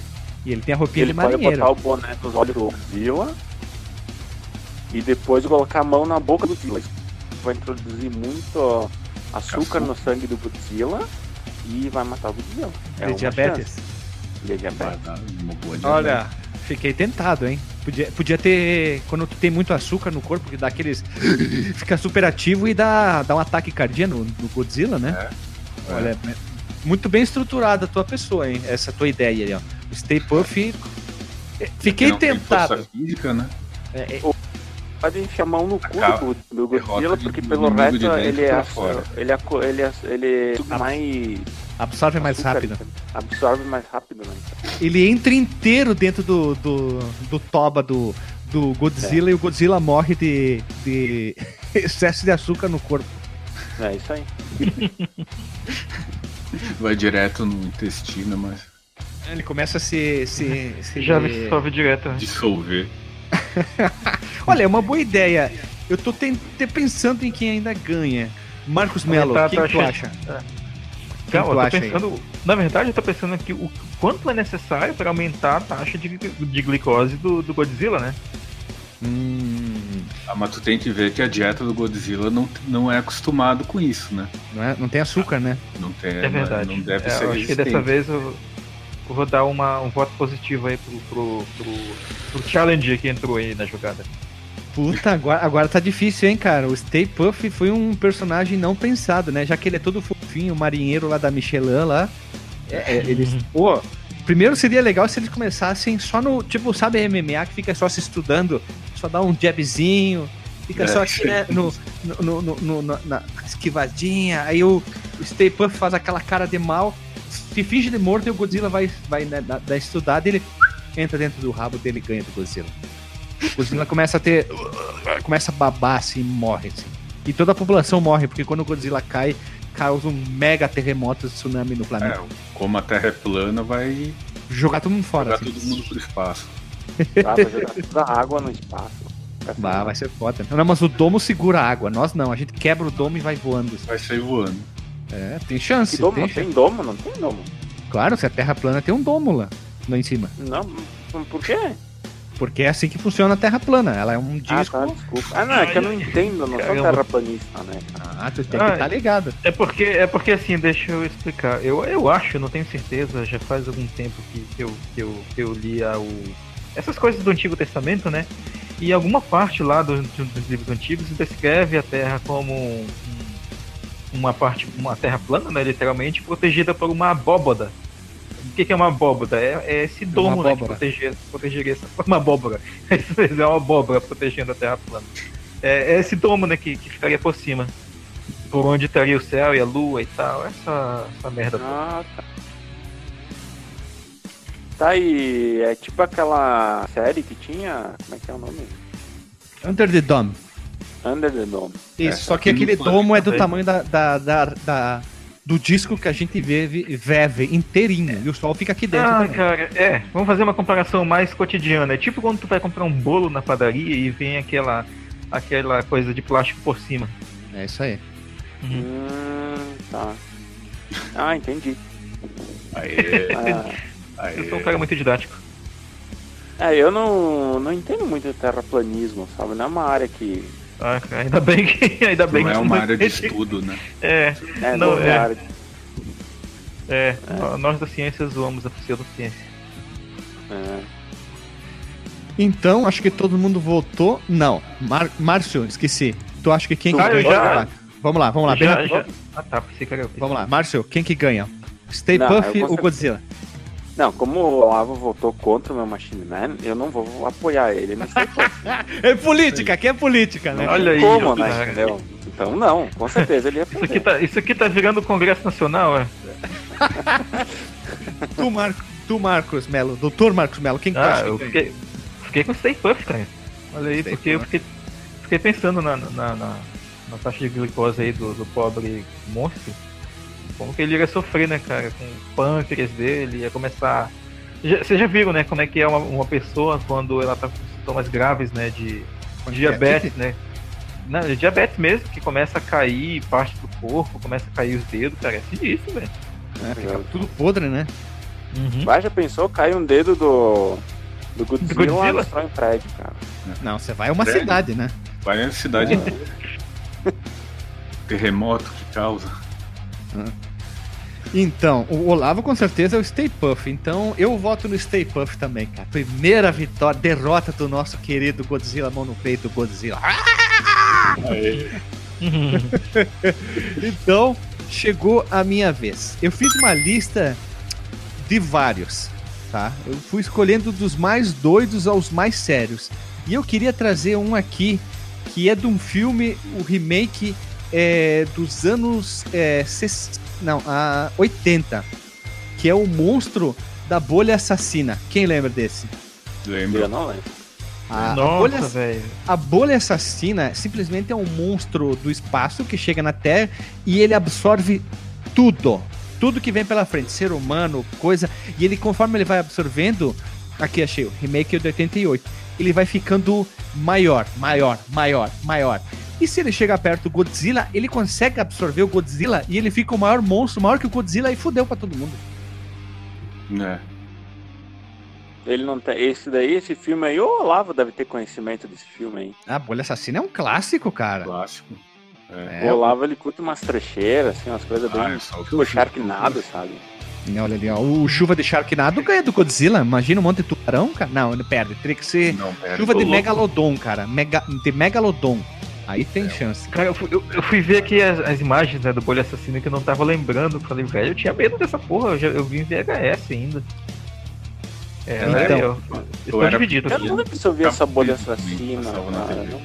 E ele tem a roupinha Ele de pode marinheiro. botar o boné nos olhos do Godzilla e depois colocar a mão na boca do Godzilla. Isso vai introduzir muito açúcar no sangue do Godzilla e vai matar o Godzilla. É uma diabetes. Ele é Vai diabetes. dar uma boa Olha, fiquei tentado, hein? Podia, podia ter. Quando tu tem muito açúcar no corpo, que dá aqueles. fica super ativo e dá, dá um ataque cardíaco no, no Godzilla, né? É. Olha, é muito bem estruturada a tua pessoa, hein? Essa tua ideia aí, ó. O Stay Puff. Fiquei Não tem tentado. força física, né? É, é, Pode enfiar a mão no cu Acaba- do, do Godzilla, de- porque pelo resto ele é, ele é, ele é, ele é mais absorve mais açúcar, rápido. Absorve mais rápido, né? Ele entra inteiro dentro do, do, do toba do, do Godzilla É. e o Godzilla morre de, de excesso de açúcar no corpo. É isso aí. Vai direto no intestino, mas Ele começa a se. se, se Já absorve direto. né? dissolver. Olha, é uma boa ideia. Eu tô ten- te pensando em quem ainda ganha. Marcos Melo, a quem que tu taxa- acha? É. Quem Não, tu eu tô acha aí? pensando. Na verdade, eu tô pensando aqui o quanto é necessário para aumentar a taxa de, de glicose do, do Godzilla, né? Hum, Ah, mas tu tem que ver que a dieta do Godzilla não, não é acostumado com isso, né? não, é- não tem açúcar, né? Não, tem, É, verdade. não deve É, ser eu acho que dessa vez eu, eu vou dar uma, um voto positivo aí pro, pro, pro, pro Challenger que entrou aí na jogada. Puta, agora, agora tá difícil, hein, cara? O Stay Puff foi um personagem não pensado, né? Já que ele é todo fofinho, o marinheiro lá da Michelin lá. É, é, eles. Pô, primeiro seria legal se eles começassem só no. Tipo, sabe MMA que fica só se estudando, só dá um jabzinho, fica É. só aqui, né? No, no, no, no- no- na esquivadinha. Aí o, o Stay Puff faz aquela cara de mal, se finge de morto e o Godzilla vai, vai né, dar, dar estudada e ele entra dentro do rabo dele e ganha do Godzilla. O Godzilla começa a ter. Começa a babar assim e morre. Assim. E toda a população morre, porque quando o Godzilla cai, causa um mega terremoto de tsunami no planeta. É, como a Terra é plana, vai Jogar todo mundo fora. jogar assim. todo mundo pro espaço. Tá, vai jogar toda a água no espaço. Bah, vai ser foda. Não, mas o domo segura a água. Nós não. A gente quebra o domo e vai voando. assim. Vai sair voando. É, tem chance. Que domo? tem Não chance. tem domo? Não tem domo. Claro, se a terra plana tem um domo lá, lá em cima. Não, por quê? Porque é assim que funciona a terra plana. Ela é um Ah, disco. tá, desculpa. Ah, não, é que eu não entendo, eu não sou terraplanista, né? Ah, tu tem que Ah, estar ligado. É porque, é porque assim, deixa eu explicar. Eu, eu acho, não tenho certeza, já faz algum tempo que eu, que eu, que eu li a, o, essas coisas do Antigo Testamento, né? E alguma parte lá do- do- dos livros antigos descreve a Terra como um- uma parte, uma terra plana, né? Literalmente, protegida por uma abóboda. O que, que é uma abóboda? É, é esse domo, né? Que abóbora. proteger, protegeria essa uma abóbora. É uma abóbora protegendo a Terra plana. É, é esse domo, né? Que, que ficaria por cima. Por onde estaria o céu e a lua e tal. Essa, essa merda toda. Ah, tá. Tá aí, é tipo aquela série que tinha. Como é que é o nome? Under the Dome. Under the Dome. Isso, É, só que que aquele domo é do tamanho da, da, da, da- do disco que a gente vive, veve inteirinho. E o sol fica aqui dentro Ah, também. cara, é. Vamos fazer uma comparação mais cotidiana. É tipo quando tu vai comprar um bolo na padaria e vem aquela, aquela coisa de plástico por cima. É isso aí. Uhum. Hum, tá. Ah, entendi. Aê, Ah, Eu sou um aê. cara muito didático. é, eu não, não entendo muito de terraplanismo, sabe? Não é uma área que. Ah, cara, ainda bem que. Ainda bem Não que é uma área de estudo, né? É, É, Não, não, é é. área de. é. Nós da ciência zoamos a pseudociência. É. Então, acho que todo mundo votou. Não. Mar Márcio, esqueci. Tu acha que quem que ganha? já- Vai. Vamos lá, vamos lá. bem Já- rápido. já- Ah tá, pensei que era. Vamos lá, Márcio, quem que ganha? Stay Não, Puff ou Godzilla? Não, como o Olavo votou contra o meu Machine Man, eu não vou apoiar ele. Como, É política, aqui é política, né? Olha aí, como né? cara. Entendeu? Então, não, com certeza ele ia Isso aqui, tá, isso aqui tá virando Congresso Nacional, é? Tu, Marco, tu, Marcos Melo, doutor Marcos Melo, quem que Ah, eu que ganha? fiquei, fiquei com Stay Puff, cara. Olha aí, Stay porque eu fiquei, fiquei pensando na, na, na, na taxa de glicose aí do, do pobre monstro, como que ele iria sofrer, né, cara? Com o pâncreas dele, ia começar. Já- Vocês já viram, né, como é que é uma, uma pessoa quando ela tá com sintomas graves, né, de diabetes, né? Não, de diabetes mesmo, que começa a cair parte do corpo, começa a cair os dedos, cara. É sinistro, velho. É, fica tudo podre, né? Vai, já pensou? Cai um dedo do. Do Godzilla, Godzilla? destrói um prédio, cara. Não, você vai a uma Sério? cidade, né? Vai na cidade inteira. Terremoto que causa. Então, o Olavo com certeza é o Stay Puff. Então, eu voto no Stay Puff também, cara. Primeira vitória, derrota do nosso querido Godzilla, mão no peito, Godzilla. Aí, Então, chegou a minha vez. Eu fiz uma lista de vários, tá? Eu fui escolhendo dos mais doidos aos mais sérios. E eu queria trazer um aqui que é de um filme, o remake é, dos anos é, ses- não, a 80, que é o monstro da bolha assassina. Quem lembra desse? lembra? Eu não lembro. A, a bolha Nossa, velho. a bolha assassina simplesmente é um monstro do espaço que chega na Terra e ele absorve tudo. Tudo que vem pela frente, ser humano, coisa. E ele, conforme ele vai absorvendo, aqui achei o remake de 88, ele vai ficando maior, maior, maior, maior. E se ele chega perto do Godzilla, ele consegue absorver o Godzilla e ele fica o maior monstro, maior que o Godzilla e fudeu pra todo mundo. É. Ele não tem. Esse daí, esse filme aí, o Olavo deve ter conhecimento desse filme aí. A bolha assassina é um clássico, cara. Clássico. É. É, o Olavo ele curte umas trecheiras, assim, umas coisas Ah, bem. é o que Tipo Sharknado, sabe? Olha ali, ó. O chuva de Sharknado ganha do Godzilla. Imagina um monte de tubarão, cara. Não, ele perde. Teria que ser Não, chuva de louco. Megalodon, cara. Mega, de Megalodon. Aí tem chance. Cara, eu fui, eu- eu fui ver aqui as, as imagens né, do Bolha Assassino que eu não tava lembrando. Falei, velho, eu tinha medo dessa porra. Eu, já, eu vi em VHS ainda. É, Então, então, eu, eu, eu estou era dividido Eu aqui. não lembro se eu vi essa bolha Também assassina. não.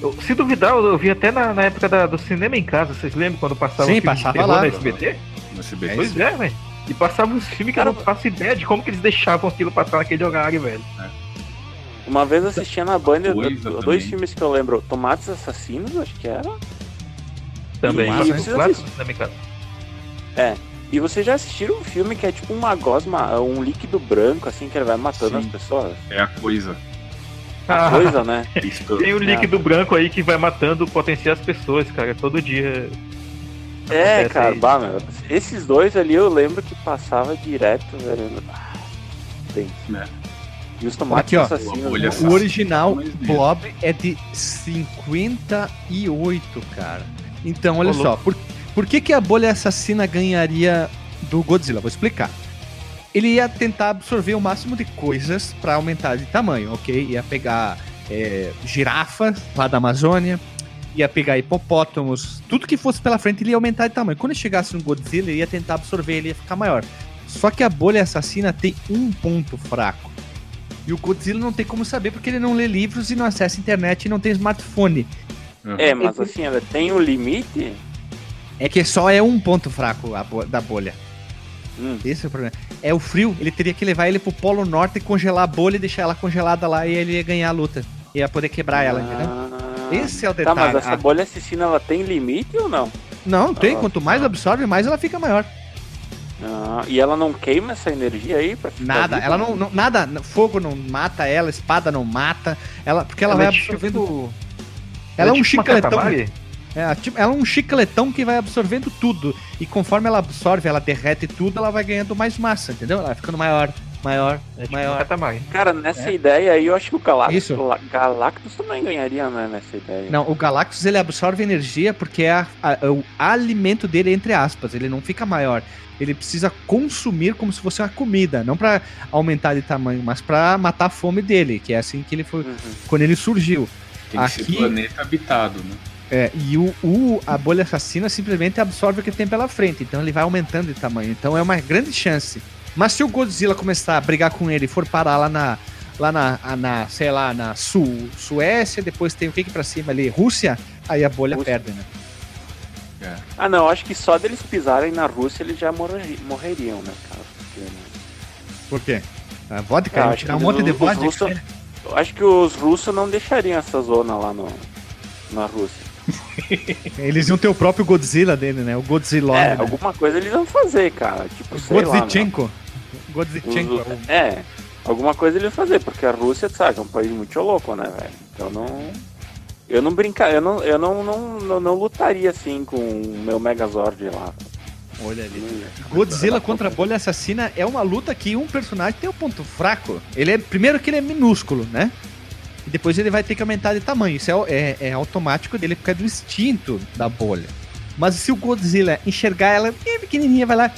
Eu- se duvidar, eu, eu vi até na, na época da- do cinema em casa. Vocês lembram quando passava Sim, passava lá. na SBT? No SBT. É Pois é, velho. E passava uns filmes que eu não faço ideia de como que eles deixavam aquilo passar naquele horário, velho. Uma vez assistia na Band dois também. filmes que eu lembro. Tomates Assassinos, acho que era. Também. E um no cinema em casa. E vocês já assistiram um filme que é tipo uma gosma, um líquido branco, assim, que ele vai matando Sim. as pessoas? É a coisa. A coisa, né? Tem o líquido branco aí que vai matando potenciais pessoas, cara. Todo dia. É, cara, bah, meu, esses dois ali eu lembro que passava direto, velho. Ah, Tem. Né. E os tomates Aqui, ó. assassinos. O original. Blob é de 58, cara. Então, olha só. Por, por que, que a bolha assassina ganharia do Godzilla? Vou explicar. Ele ia tentar absorver o máximo de coisas pra aumentar de tamanho, ok? Ia pegar é, girafas lá da Amazônia, ia pegar hipopótamos, tudo que fosse pela frente ele ia aumentar de tamanho. Quando ele chegasse no Godzilla, ele ia tentar absorver, ele ia ficar maior. Só que a bolha assassina tem um ponto fraco. E o Godzilla não tem como saber porque ele não lê livros e não acessa internet e não tem smartphone. Uhum. É, mas assim, ela tem um limite. É que só é um ponto fraco a bo- da bolha. Hum. Esse é o problema. É o frio, ele teria que levar ele pro Polo Norte e congelar a bolha e deixar ela congelada lá e ele ia ganhar a luta. Ia poder quebrar ela, entendeu? Ah, Esse é o Tá, detalhe. mas essa Ah, bolha assassina ela tem limite ou não? Não, tem. Ah, Quanto mais absorve, mais ela fica maior. Ah, e ela não queima essa energia aí pra ficar Nada, viva? ela não, não- Nada, fogo não mata ela, espada não mata. Ela, porque ela, Ela vai é absorvendo. tipo- ela é um tipo chicletão. É, tipo, ela é um chicletão que vai absorvendo tudo. E conforme ela absorve, ela derrete tudo, ela vai ganhando mais massa, entendeu? Ela vai ficando maior, maior, É tipo maior. catamari. Cara, nessa É. ideia aí, eu acho que o Galactus, Galactus também ganharia né, nessa ideia. Não, o Galactus ele absorve energia porque é a- a- o alimento dele, entre aspas, ele não fica maior. Ele precisa consumir como se fosse uma comida, não pra aumentar de tamanho, mas pra matar a fome dele, que é assim que ele foi Uhum. quando ele surgiu. Tem que ser aqui- planeta habitado, né? É, e o, o- a bolha assassina simplesmente absorve o que tem pela frente, então ele vai aumentando de tamanho. Então é uma grande chance. Mas se o Godzilla começar a brigar com ele e for parar lá na, lá na, na sei lá, na Su, Suécia, depois tem o que que pra cima ali? Rússia, aí a bolha Rússia. perde, né? Ah, não, acho que só deles pisarem na Rússia eles já morreriam, né, cara? Porque, né? Por quê? A vodka, Ah, ele acho tirar um monte de os vodka. russos- Eu acho que os russos não deixariam essa zona lá no, na Rússia. Eles iam ter o próprio Godzilla dele, né? O Godzilla. É, né? alguma coisa eles vão fazer, cara. Tipo, sei lá. mano. Godzichenko. Godzichenko. Os- É, alguma coisa eles vão fazer, porque a Rússia, sabe, é um país muito louco, né, velho? Então não. Eu não brincar, eu não, eu não, não, não, não lutaria assim com o meu Megazord lá. Olha ali. Ia. Godzilla contra a bolha assassina é uma luta que um personagem tem um ponto fraco. Ele é primeiro que ele é minúsculo, né? E depois ele vai ter que aumentar de tamanho. Isso é, é- é automático dele por causa do instinto da bolha. Mas se o Godzilla enxergar ela bem pequenininha, vai lá,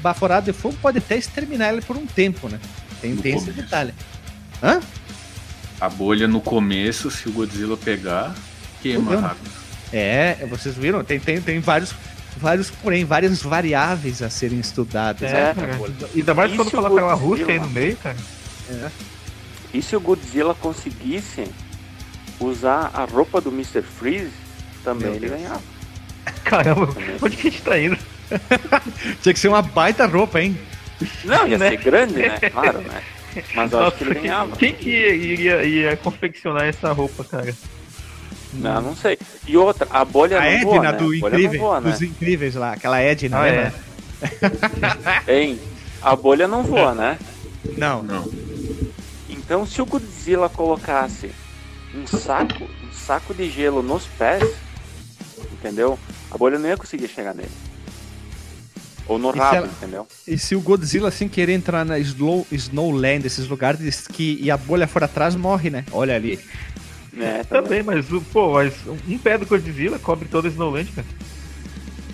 baforado de fogo, pode até exterminar ela por um tempo, né? Tem, tem esse detalhe. Hã? A bolha no começo, se o Godzilla pegar, queima Fudeu, rápido. É, vocês viram? Tem, tem, tem vários, vários, porém, várias variáveis a serem estudadas. É, né. Ainda mais E quando colocar uma Godzilla- Rússia aí no meio, cara. E se o Godzilla conseguisse usar a roupa do Mr. Freeze, também Meu ele Deus. ganhava. Caramba, onde que a gente tá indo? Tinha que ser uma baita roupa, hein? Não, ia Né? ser grande, né? Claro, né? Mas eu acho que ele quem- ganhava. Quem que iria, iria confeccionar essa roupa, cara? Não, não sei. E outra, a bolha A não Edna voa, né? do A bolha Incrível, não voa, né? dos Incríveis lá, aquela Edna, Ah, lembra? Hein? A bolha não voa, né? Não, Não. Então, se o Godzilla colocasse um saco, um saco de gelo nos pés, entendeu? A bolha não ia conseguir chegar nele. Ou no rabo, ela- entendeu? E se o Godzilla sem querer entrar na Slow, Snowland, esses lugares de esqui, e a bolha for atrás, morre, né? Olha ali. É, também. Também, mas, pô, mas um pé do Godzilla cobre todo o Snowland, cara.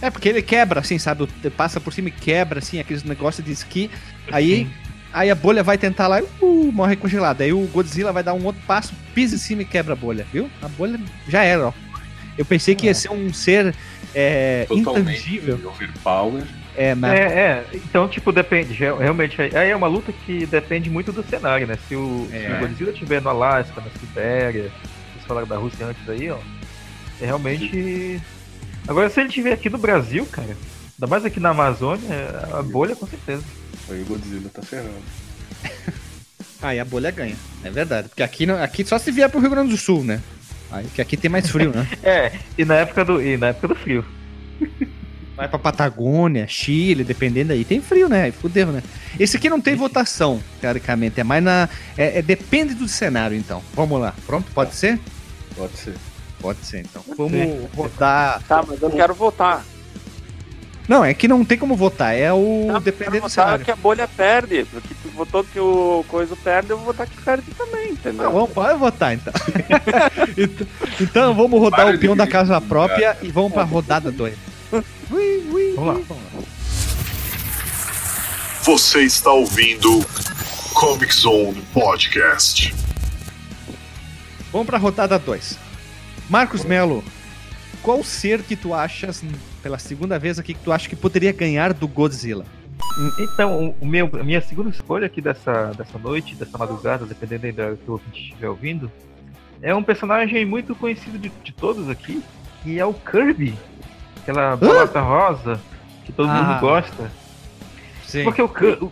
É, porque ele quebra, assim, sabe? Passa por cima e quebra, assim, aqueles negócios de esqui. Aí, aí a bolha vai tentar lá e uh, morre congelada. Aí o Godzilla vai dar um outro passo, pisa em cima e quebra a bolha, viu? A bolha já era, ó. Eu pensei que ia ser um ser é, Totalmente intangível. overpower. É, mas É, é, então, tipo, depende, real- realmente, aí é uma luta que depende muito do cenário, né? Se o, se É. o Godzilla estiver no Alasca, na Sibéria, vocês falaram da Rússia antes aí, ó, é realmente... Agora, se ele estiver aqui no Brasil, cara, ainda mais aqui na Amazônia, a bolha com certeza. Aí o Godzilla tá ferrado. aí a bolha ganha. É verdade. Porque aqui, não- aqui só se vier pro Rio Grande do Sul, né? Aí, que aqui tem mais frio, né? É, e na época do, e na época do frio. Vai pra Patagônia, Chile, dependendo aí, tem frio, né? Fudeu, né? Esse aqui não tem votação, teoricamente. É mais na. É, é- depende do cenário, então. Vamos lá. Pronto? Pode ser? Pode ser. Pode ser, então. Vamos rodar. Tá, mas eu quero voltar. Não, é que não tem como votar. É o. Tá, depender quero do votar cenário. que a bolha perde. Porque tu votou que o coisa perde, eu vou votar que perde também, entendeu? Não, vamos, pode votar, então. então. então vamos rodar Para o peão da casa própria e vamos pra rodada 2. Vamos lá. Você está ouvindo Comic Zone Podcast. Vamos pra rodada 2. Marcos Melo, qual ser que tu achas, pela segunda vez aqui, que tu acha que poderia ganhar do Godzilla? Então, o- meu, a minha segunda escolha aqui dessa, dessa noite, dessa madrugada, dependendo da que o ouvinte estiver ouvindo, é um personagem muito conhecido de, de todos aqui, que é o Kirby. Aquela bolota rosa que todo Ah. mundo gosta. Sim. Porque o,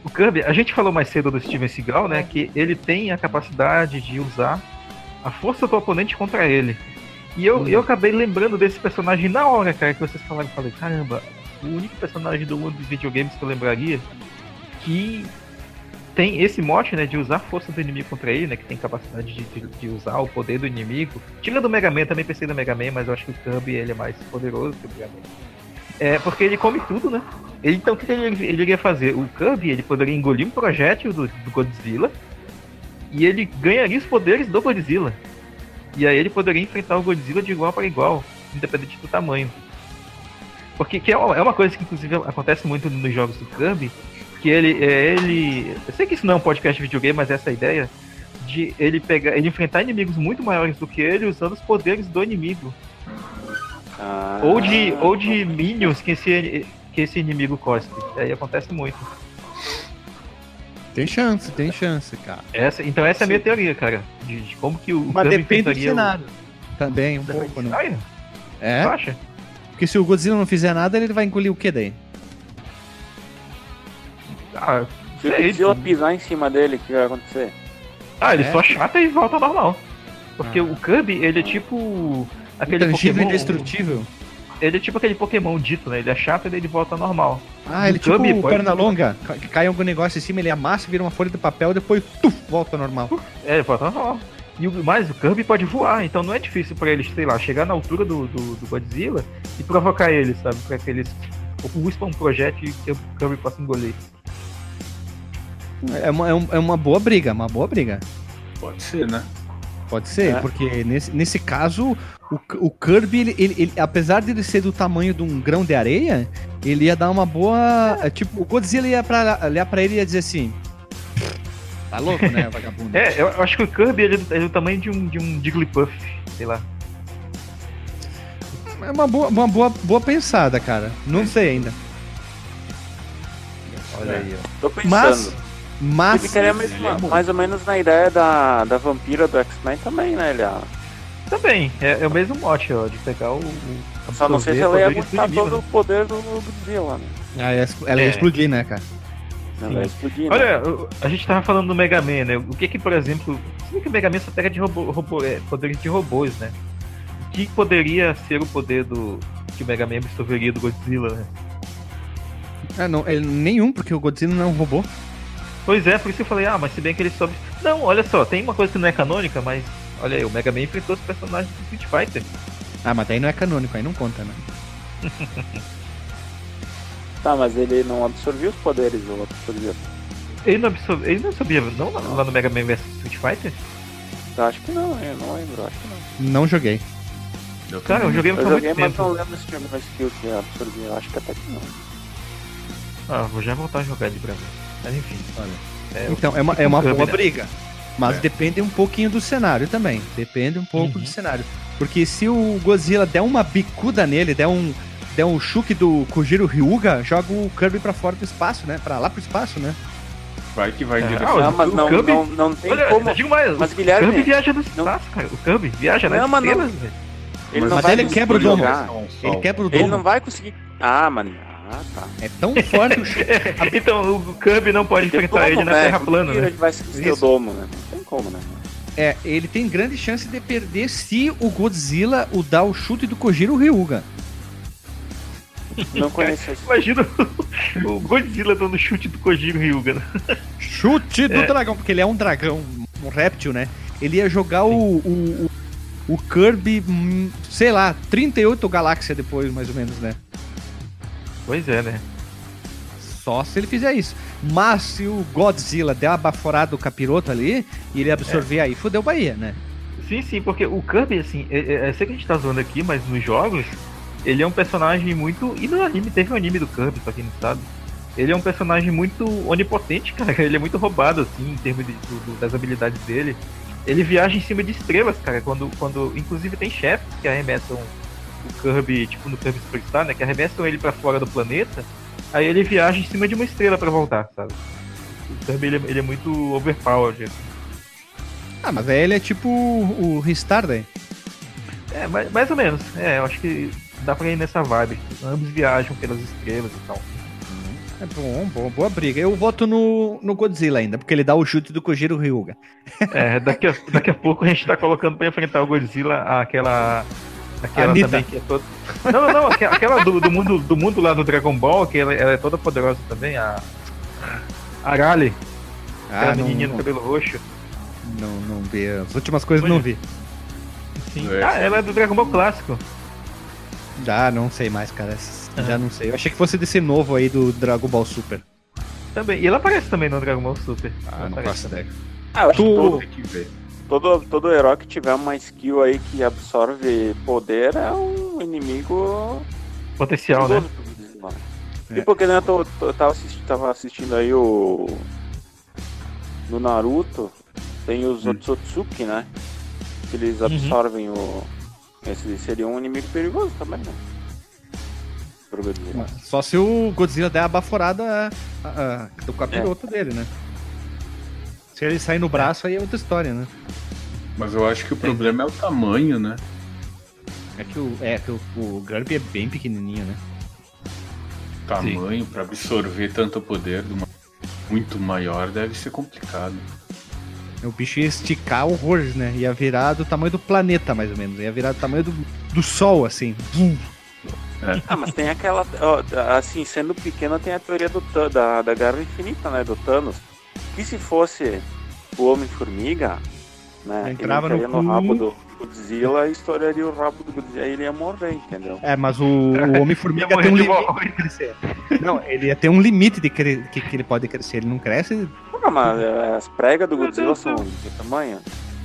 o Kirby, a gente falou mais cedo do Steven Seagal, né? Que ele tem a capacidade de usar a força do oponente contra ele. E eu, Hum. eu acabei lembrando desse personagem na hora, cara, que vocês falaram. Falei, caramba, o único personagem do mundo dos videogames que eu lembraria que tem esse mote, né, de usar a força do inimigo contra ele, né, que tem capacidade de, de- de usar o poder do inimigo. Tira do Mega Man, também pensei no Mega Man, mas eu acho que o Kirby ele é mais poderoso que o Mega Man. É, porque ele come tudo, né? Então o que ele, ele iria fazer? O Kirby ele poderia engolir um projétil do, do Godzilla e ele ganharia os poderes do Godzilla. E aí ele poderia enfrentar o Godzilla de igual para igual, independente do tamanho. Porque que é uma é uma coisa que inclusive acontece muito nos jogos do Kirby, que ele é ele, eu sei que isso não é um podcast de videogame, mas essa é a ideia de ele pegar, ele enfrentar inimigos muito maiores do que ele usando os poderes do inimigo. Ah, Ou de, ou de minions que esse, que esse inimigo cospe. Aí acontece muito. Tem chance, tem chance, cara. Essa, então essa é a minha teoria, cara. De, de como que o Mas depende do enfrentaria o- cenário. Também, um Depende pouco, né? cenário? É? Tu acha? Porque se o Godzilla não fizer nada, ele vai engolir o que daí? Ah, Se sei. Godzilla pisar em cima dele, o que vai acontecer? Ah, ele É? só chata e volta ao normal. Porque Ah. o Kirby, ele é tipo. aquele Intangível e Pokémon. indestrutível. Ele é tipo aquele Pokémon dito, né? Ele é chato e ele volta ao normal. Ah, ele é tipo Kirby o pode- perna longa, cai algum negócio em cima, ele amassa, vira uma folha de papel, depois tuf, volta ao normal. É, ele volta ao normal. E o mais, o Kirby pode voar, então não é difícil pra eles, sei lá, chegar na altura do, do, do Godzilla e provocar ele, sabe? Pra que eles uspam um projeto e que o Kirby possa engolir. É uma, é um- é uma boa briga, uma boa briga. Pode ser, né? Pode ser, É. porque nesse, nesse caso, o, o Kirby, ele, ele- ele- apesar de ele ser do tamanho de um grão de areia, ele ia dar uma boa. é, Tipo, o Godzilla ia pra, olhar pra ele e ia dizer assim. Tá louco, né, vagabundo? É, eu acho que o Kirby ele é do, é do tamanho de um, de um Jigglypuff, sei lá. É uma boa, uma boa, boa pensada, cara. Não sei ainda. Olha É. aí, ó. Tô pensando. Mas. Mas. ele queria mais, ele é mais ou menos na ideia da, da vampira do X-Men também, né? Ele, ah, Também, é, é o mesmo mote, ó, de pegar o. o só não sei se ela ia aguentar todo né? o poder do Godzilla, né? Ah, ela ia- ela ia É. explodir, né, cara? Ela ia explodir, né? Olha, a gente tava falando do Mega Man, né? O que que, por exemplo, se que o Mega Man só pega de robô, robô, é, poderes de robôs, né? O que poderia ser o poder do que o Mega Man absorveria do Godzilla, né? Ah, não, ele- nenhum, porque o Godzilla não é um robô. Pois é, por isso eu falei, ah, mas se bem que ele sobe. Não, olha só, tem uma coisa que não é canônica, mas olha aí, o Mega Man enfrentou os personagens do Street Fighter. Ah, mas daí não é canônico, aí não conta, né? Tá, mas ele não absorvia os poderes, ou absorvia? Ele não absorvia, ele não sabia, não lá lá no Mega Man vs Street Fighter? Eu acho que não, eu não lembro, acho que não. Não joguei. Eu Cara, eu joguei Eu joguei, muito mas não tempo. lembro se tinha alguma skill que absorvia, eu acho que até que não. Ah, vou já voltar a jogar de Brasil. Mas enfim, olha. É, Então, é uma, é uma um boa briga. Mas É. depende um pouquinho do cenário também. Depende um pouco Uhum. do cenário. Porque se o Godzilla der uma bicuda nele, der um, der um chute do Kojiro Ryuga, joga o Kirby pra fora do espaço, né? Pra lá pro espaço, né? Vai que vai É, direto. Ah, Não, mas não, Kirby- não, não tem Olha, como. digo mais, Mas, o Guilherme, Kirby viaja no não- espaço, cara. O Kirby viaja Não, nas mas não- estrelas, velho. Ele Mas não Mas vai ele quebra o domo. Ele quebra o Ele domo. não vai conseguir. Ah, mano. Ah, tá. É tão forte o chute. Então o Kirby não pode enfrentar ele na né? Terra plana, né? Ele vai Isso. domo, né? Não tem como, né? É, ele tem grande chance de perder se o Godzilla o dar o chute do Kojiro Ryuga. Não conheço. Imagina o Godzilla dando chute do Kojiro Ryuga, né? Chute do É. dragão, porque ele é um dragão, um réptil, né? Ele ia jogar o, o, o, o Kirby, hum, sei lá, 38 galáxias depois, mais ou menos, né? Pois é, né? Só se ele fizer isso. Mas se o Godzilla der uma baforada do capiroto ali e ele absorver aí, fodeu Bahia, né? Sim, sim, porque o Kirby, assim, é, é, eu sei que a gente tá zoando aqui, mas nos jogos, ele é um personagem muito. E no anime, teve um anime do Kirby, pra quem não sabe. Ele é um personagem muito onipotente, cara. Ele é muito roubado, assim, em termos de- do- das habilidades dele. Ele viaja em cima de estrelas, cara. Quando, quando inclusive tem chefes que arremessam o Kirby, tipo no Kirby Superstar, né? Que arremessam ele pra fora do planeta. Aí ele viaja em cima de uma estrela pra voltar, sabe? O Kirby ele, é- ele é muito overpowered. assim. Ah, mas aí ele é tipo o o Ristar daí. É, mais, mais ou menos. É, eu acho que dá pra ir nessa vibe. Ambos viajam pelas estrelas e tal. É bom, bom, boa briga. Eu voto no, no Godzilla ainda, porque ele dá o chute do Kojiro Ryuga. É, daqui a, daqui a pouco a gente tá colocando pra enfrentar o Godzilla aquela. Aquela Anitta. também que é toda. Não, não, não, aque- aquela do, do mundo, do mundo lá do Dragon Ball, que ela, ela é toda poderosa também, a. Arale, aquela Ah, não, menininha do cabelo roxo. não, não vi. As últimas coisas Olha. não vi. Sim. É. Ah, ela é do Dragon Ball clássico. Já não sei mais, cara. Ah. Já não sei. Eu achei que fosse desse novo aí do Dragon Ball Super. Também. E ela aparece também no Dragon Ball Super. Ah, Ela não aparece faço ideia. Ah, eu acho que Tu- que ver. Todo, todo herói que tiver uma skill aí que absorve poder é um inimigo Potencial, né? É. E porque né, eu tô, tô- tava, assisti- tava assistindo aí o. No Naruto, tem os Hum. Otsutsuki, né? Que eles Uhum. absorvem o. Esse seria um inimigo perigoso também, né? Pro Godzilla. Só se o Godzilla der a baforada ah, ah, do capiroto dele, né? Se ele sair no braço, aí é outra história, né? Mas eu acho que o problema é o tamanho, né? É que o, é, que o, o Garp é bem pequenininho, né? Tamanho pra absorver tanto poder de uma muito maior deve ser complicado. O bicho ia esticar horrores, né? Ia virar do tamanho do planeta, mais ou menos. Ia virar do tamanho do, do Sol, assim. Vum. Ah, mas tem aquela. ó, assim, sendo pequeno, tem a teoria do, da, da Guerra Infinita, né? Do Thanos que se fosse o Homem-Formiga, né? Entrava ele no, no rabo do Godzilla e estouraria o rabo do Godzilla. e ele ia morrer, entendeu? É, mas o, o Homem-Formiga tem um limite de. Não, ele ia ter um limite de que, que ele pode crescer. Ele não cresce. Não, mas é, as pregas do Godzilla são de tamanho.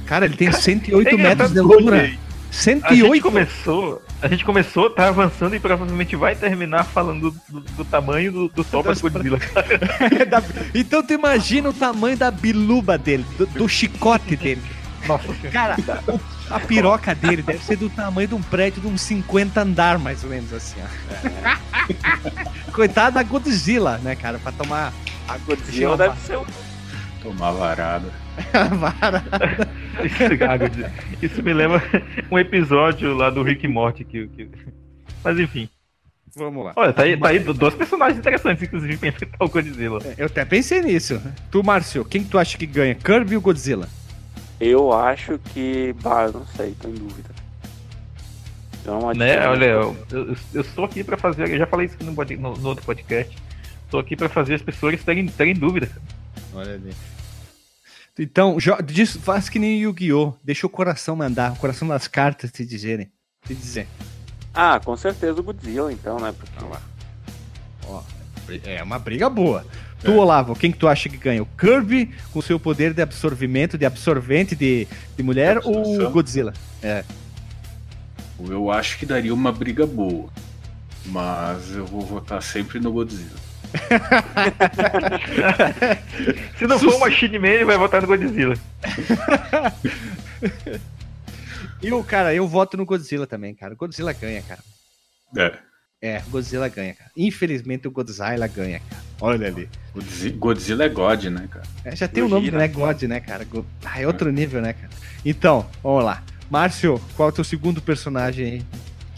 Cara, ele tem 108 metros de altura. 108. A gente começou, a gente começou, tá avançando e provavelmente vai terminar falando do, do tamanho do, do topa Godzilla, é, da, então tu imagina o tamanho da biluba dele, do, do chicote dele. Nossa Cara, o, a piroca dele deve ser do tamanho de um prédio de uns 50 andar, mais ou menos assim, ó. É. Coitado da Godzilla, né, cara? Pra tomar. A Godzilla deve ser um. Tomar varada. varada. Isso. Isso me lembra um episódio lá do Rick e Morty que, que... Mas enfim. Vamos lá. Olha, tá aí, tá aí dois personagens interessantes, inclusive, pra enfrentar o Godzilla. Eu até pensei nisso. Tu, Márcio, quem que tu acha que ganha? Kirby ou Godzilla? Eu acho que. Bah, eu não sei, tô em dúvida. É uma Né? Olha, eu, eu, eu estou aqui pra fazer, eu já falei isso no, no, no outro podcast. Estou aqui pra fazer as pessoas terem, terem dúvidas. Olha ali. Então, diz- faz que nem Yu-Gi-Oh! Deixa o coração mandar, o coração das cartas te dizerem. Te dizer. Ah, com certeza o Godzilla, então, né? Porque Ó, é uma briga boa. Tu, Olavo, quem que tu acha que ganha? O Kirby com seu poder de absorvimento, de absorvente de, de mulher ou Absorção. o Godzilla? Eu acho que daria uma briga boa. Mas eu vou votar sempre no Godzilla. Se não for o Machine Man, ele vai votar no Godzilla. Eu, cara, eu voto no Godzilla também, cara. O Godzilla ganha, cara. É. É, Godzilla ganha, cara. Infelizmente o Godzilla ganha, cara. Olha ali. Godzi- Godzilla é God, né, cara? É, já tem o nome, Gojira. né? God, né, cara? Go- Ah, é outro nível, né, cara? Então, vamos lá. Márcio, qual é o teu segundo personagem aí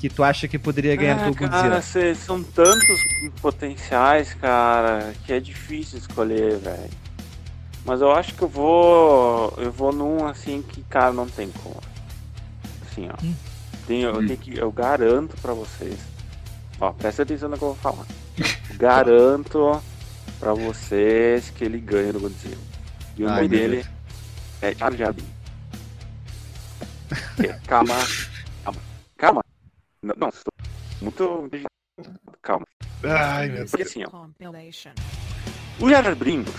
que tu acha que poderia ganhar ah, do cara, Godzilla? cê- são tantos potenciais, cara, que é difícil escolher, velho. Mas eu acho que eu vou. Eu vou num assim que, cara, não tem como. Assim, ó. Hum. Tem, eu, Hum. tenho que, eu garanto pra vocês. Ó, presta atenção no que eu vou falar. Garanto pra vocês que ele ganha do Godzilla. E o Ai, nome dele Deus. é Jar Jar Binks. É, Calma, calma. Não, não, estou muito. Calma. Ai, meu Porque assim, ó, o Jar Jar Binks,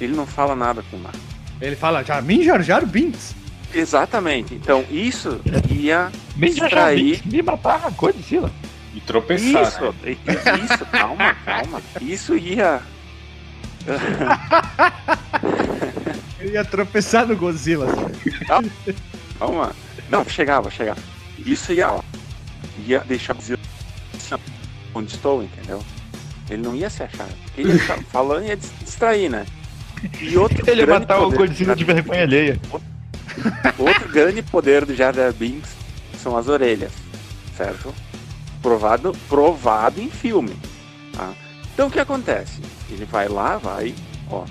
ele não fala nada com nada. Ele fala já, Min Jar Jar Binks. Exatamente. Então isso ia Me Distrair. me matar a Godzilla. E tropeçar, Isso, né? isso, calma, calma. Isso ia. Ele ia tropeçar no Godzilla. Calma. Não, vou chegar. Isso ia, ó, ia deixar o Godzilla onde estou, entendeu? Ele não ia se achar. Ele ia ficar falando e ia dis- distrair, né? E outro Ele ia grande matar o poder Godzilla do de vergonha alheia. Outro grande poder do Jar Jar Binks são as orelhas, certo? Provado, provado em filme. Tá? Então o que acontece? Ele vai lá, vai, ó,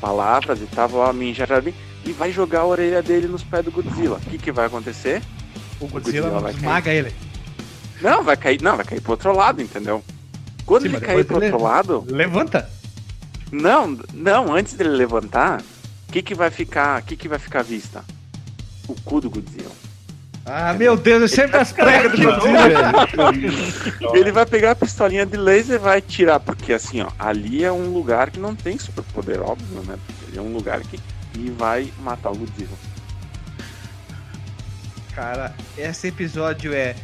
palavras e tal, ó, mim Jar Jar Binks, e vai jogar a orelha dele nos pés do Godzilla. O que, que vai acontecer? O Godzilla Godzilla vai esmaga ele. Não, vai cair, não, vai cair pro outro lado, entendeu? Quando Sim, ele cair pro outro lado, Levanta. não, não, antes dele levantar, o que que vai ficar, o que que vai ficar à vista? O cu do Godzilla. Ah, meu Deus, é sempre as pregas do Godzilla. Ele vai pegar a pistolinha de laser e vai tirar, porque assim, ó, ali é um lugar que não tem superpoder, óbvio, né? Ele é um lugar que e vai matar o Godzilla. Cara, esse episódio é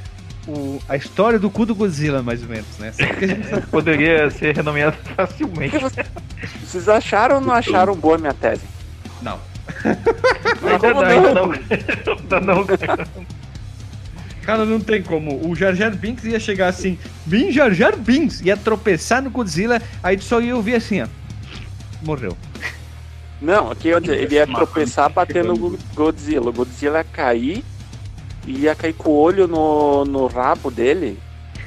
o, a história do cu do Godzilla, mais ou menos, né? Poderia ser renomeado facilmente. Vocês acharam ou não acharam boa a minha tese? Não. Ainda não, não. Ainda não. Cara, não tem como. O Jar Jar Binks ia chegar assim, Min Jar Jar Binks, ia tropeçar no Godzilla, aí tu só ia ouvir assim, ó. Morreu. Não, aqui eu ia dizer, ele ia tropeçar batendo no Go- Godzilla. O Godzilla ia cair ia cair com o olho no, no rabo dele.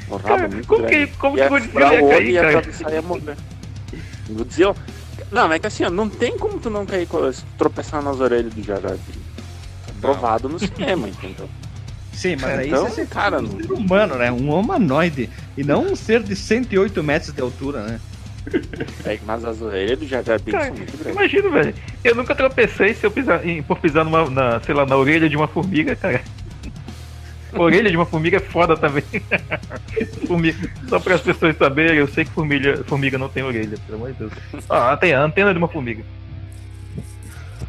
O rabo Cara, muito como grande. que, como que ia Godzilla furar ia o olho cair, e ia atravessar e ia morrer. Godzilla, Não, mas é que assim, ó, não tem como tu não cair tropeçar nas orelhas do Jar Jar Binks. Provado no cinema, entendeu? Sim, mas aí Então, você cara, um não- ser humano, né? Um humanoide. E não um ser de 108 metros de altura, né? É, mas as orelhas do Jar Jar Binks são muito grandes. Imagina, velho. Eu nunca tropecei se eu pisar, em- por pisar numa, na, sei lá, na orelha de uma formiga, cara. A orelha de uma formiga é foda também. Formiga- Só para as pessoas saberem, eu sei que formiga, formiga não tem orelha, pelo amor de Deus. Ah, tem a antena de uma formiga.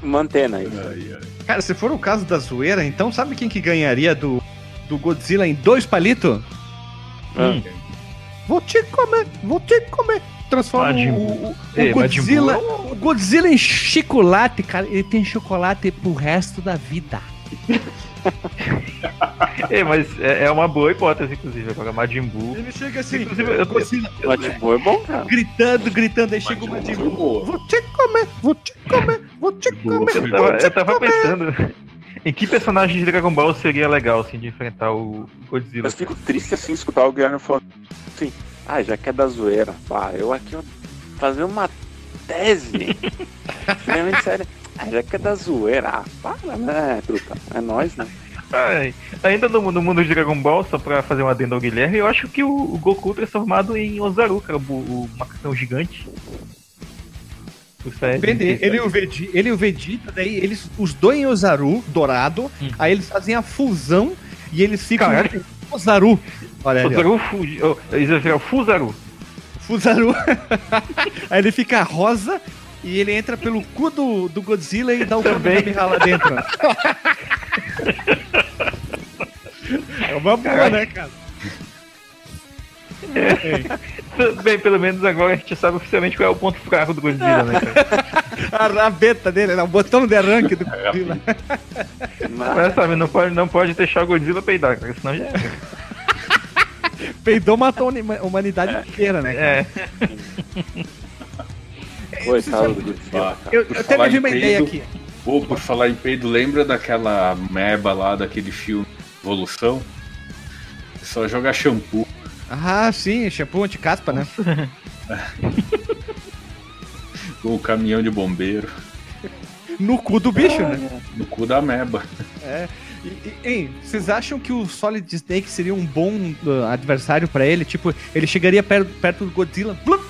Uma antena aí. Ai, ai. Cara, se for o caso da zoeira, então sabe quem que ganharia do, do Godzilla em dois palitos? Ah. Vou te comer, vou te comer. Transforma o, o, o É, Godzilla, Buu o Godzilla em chocolate, cara. Ele tem chocolate pro resto da vida. É, mas é, é uma boa hipótese, inclusive, agora Majin Buu. Ele chega assim, Inclusive, eu tô- Godzilla O Majin Buu é bom, cara. gritando, gritando, aí chega o Majin Majin Buu. Vou te comer, vou te comer, vou te comer. Eu vou tava, te eu tava comer. pensando em que personagem de Dragon Ball seria legal, assim, de enfrentar o Godzilla. Eu fico triste assim escutar o Guilherme falando assim, ah, já que é da zoeira, pá, eu aqui fazer uma tese extremamente séria. Ah, já que é da zoeira, ah, para, né, truta? É nóis, né? Ai, ainda no, no mundo de Dragon Ball, só pra fazer um adendo ao Guilherme, eu acho que o, o Goku transformado em Ozaru, cara, o, o macacão gigante. Que- ele e o Vegeta, ele e o Vegeta, daí eles, os dois em Ozaru, dourado, Hum. aí eles fazem a fusão e eles ficam Caralho. Ozaru. Olha ali. Ozaru Fuji, oh, Fuzaru. Fuzaru. aí ele fica rosa e ele entra pelo cu do, do Godzilla e dá o Também. Kamehameha lá dentro. é uma boa, né, cara? Bem, pelo menos agora a gente sabe oficialmente qual é o ponto fraco do Godzilla, né, cara? A rabeta dele, né? o botão de arranque do Godzilla. Mas, sabe, não pode, não pode deixar o Godzilla peidar, cara, senão já é. Peidou, matou a humanidade inteira, né? cara? É, coitado do Godzilla, Ah, cara. Eu, eu até tive em uma ideia aqui. Pô, por falar em peido, lembra daquela meba lá daquele filme Evolução? É só jogar shampoo. Ah, sim, shampoo anti-caspa, né? com o caminhão de bombeiro No cu do bicho, né? no cu da meba. E, e, hein, vocês acham que o Solid Snake seria um bom uh, adversário pra ele? Tipo, ele chegaria perto, perto do Godzilla, blum, uh,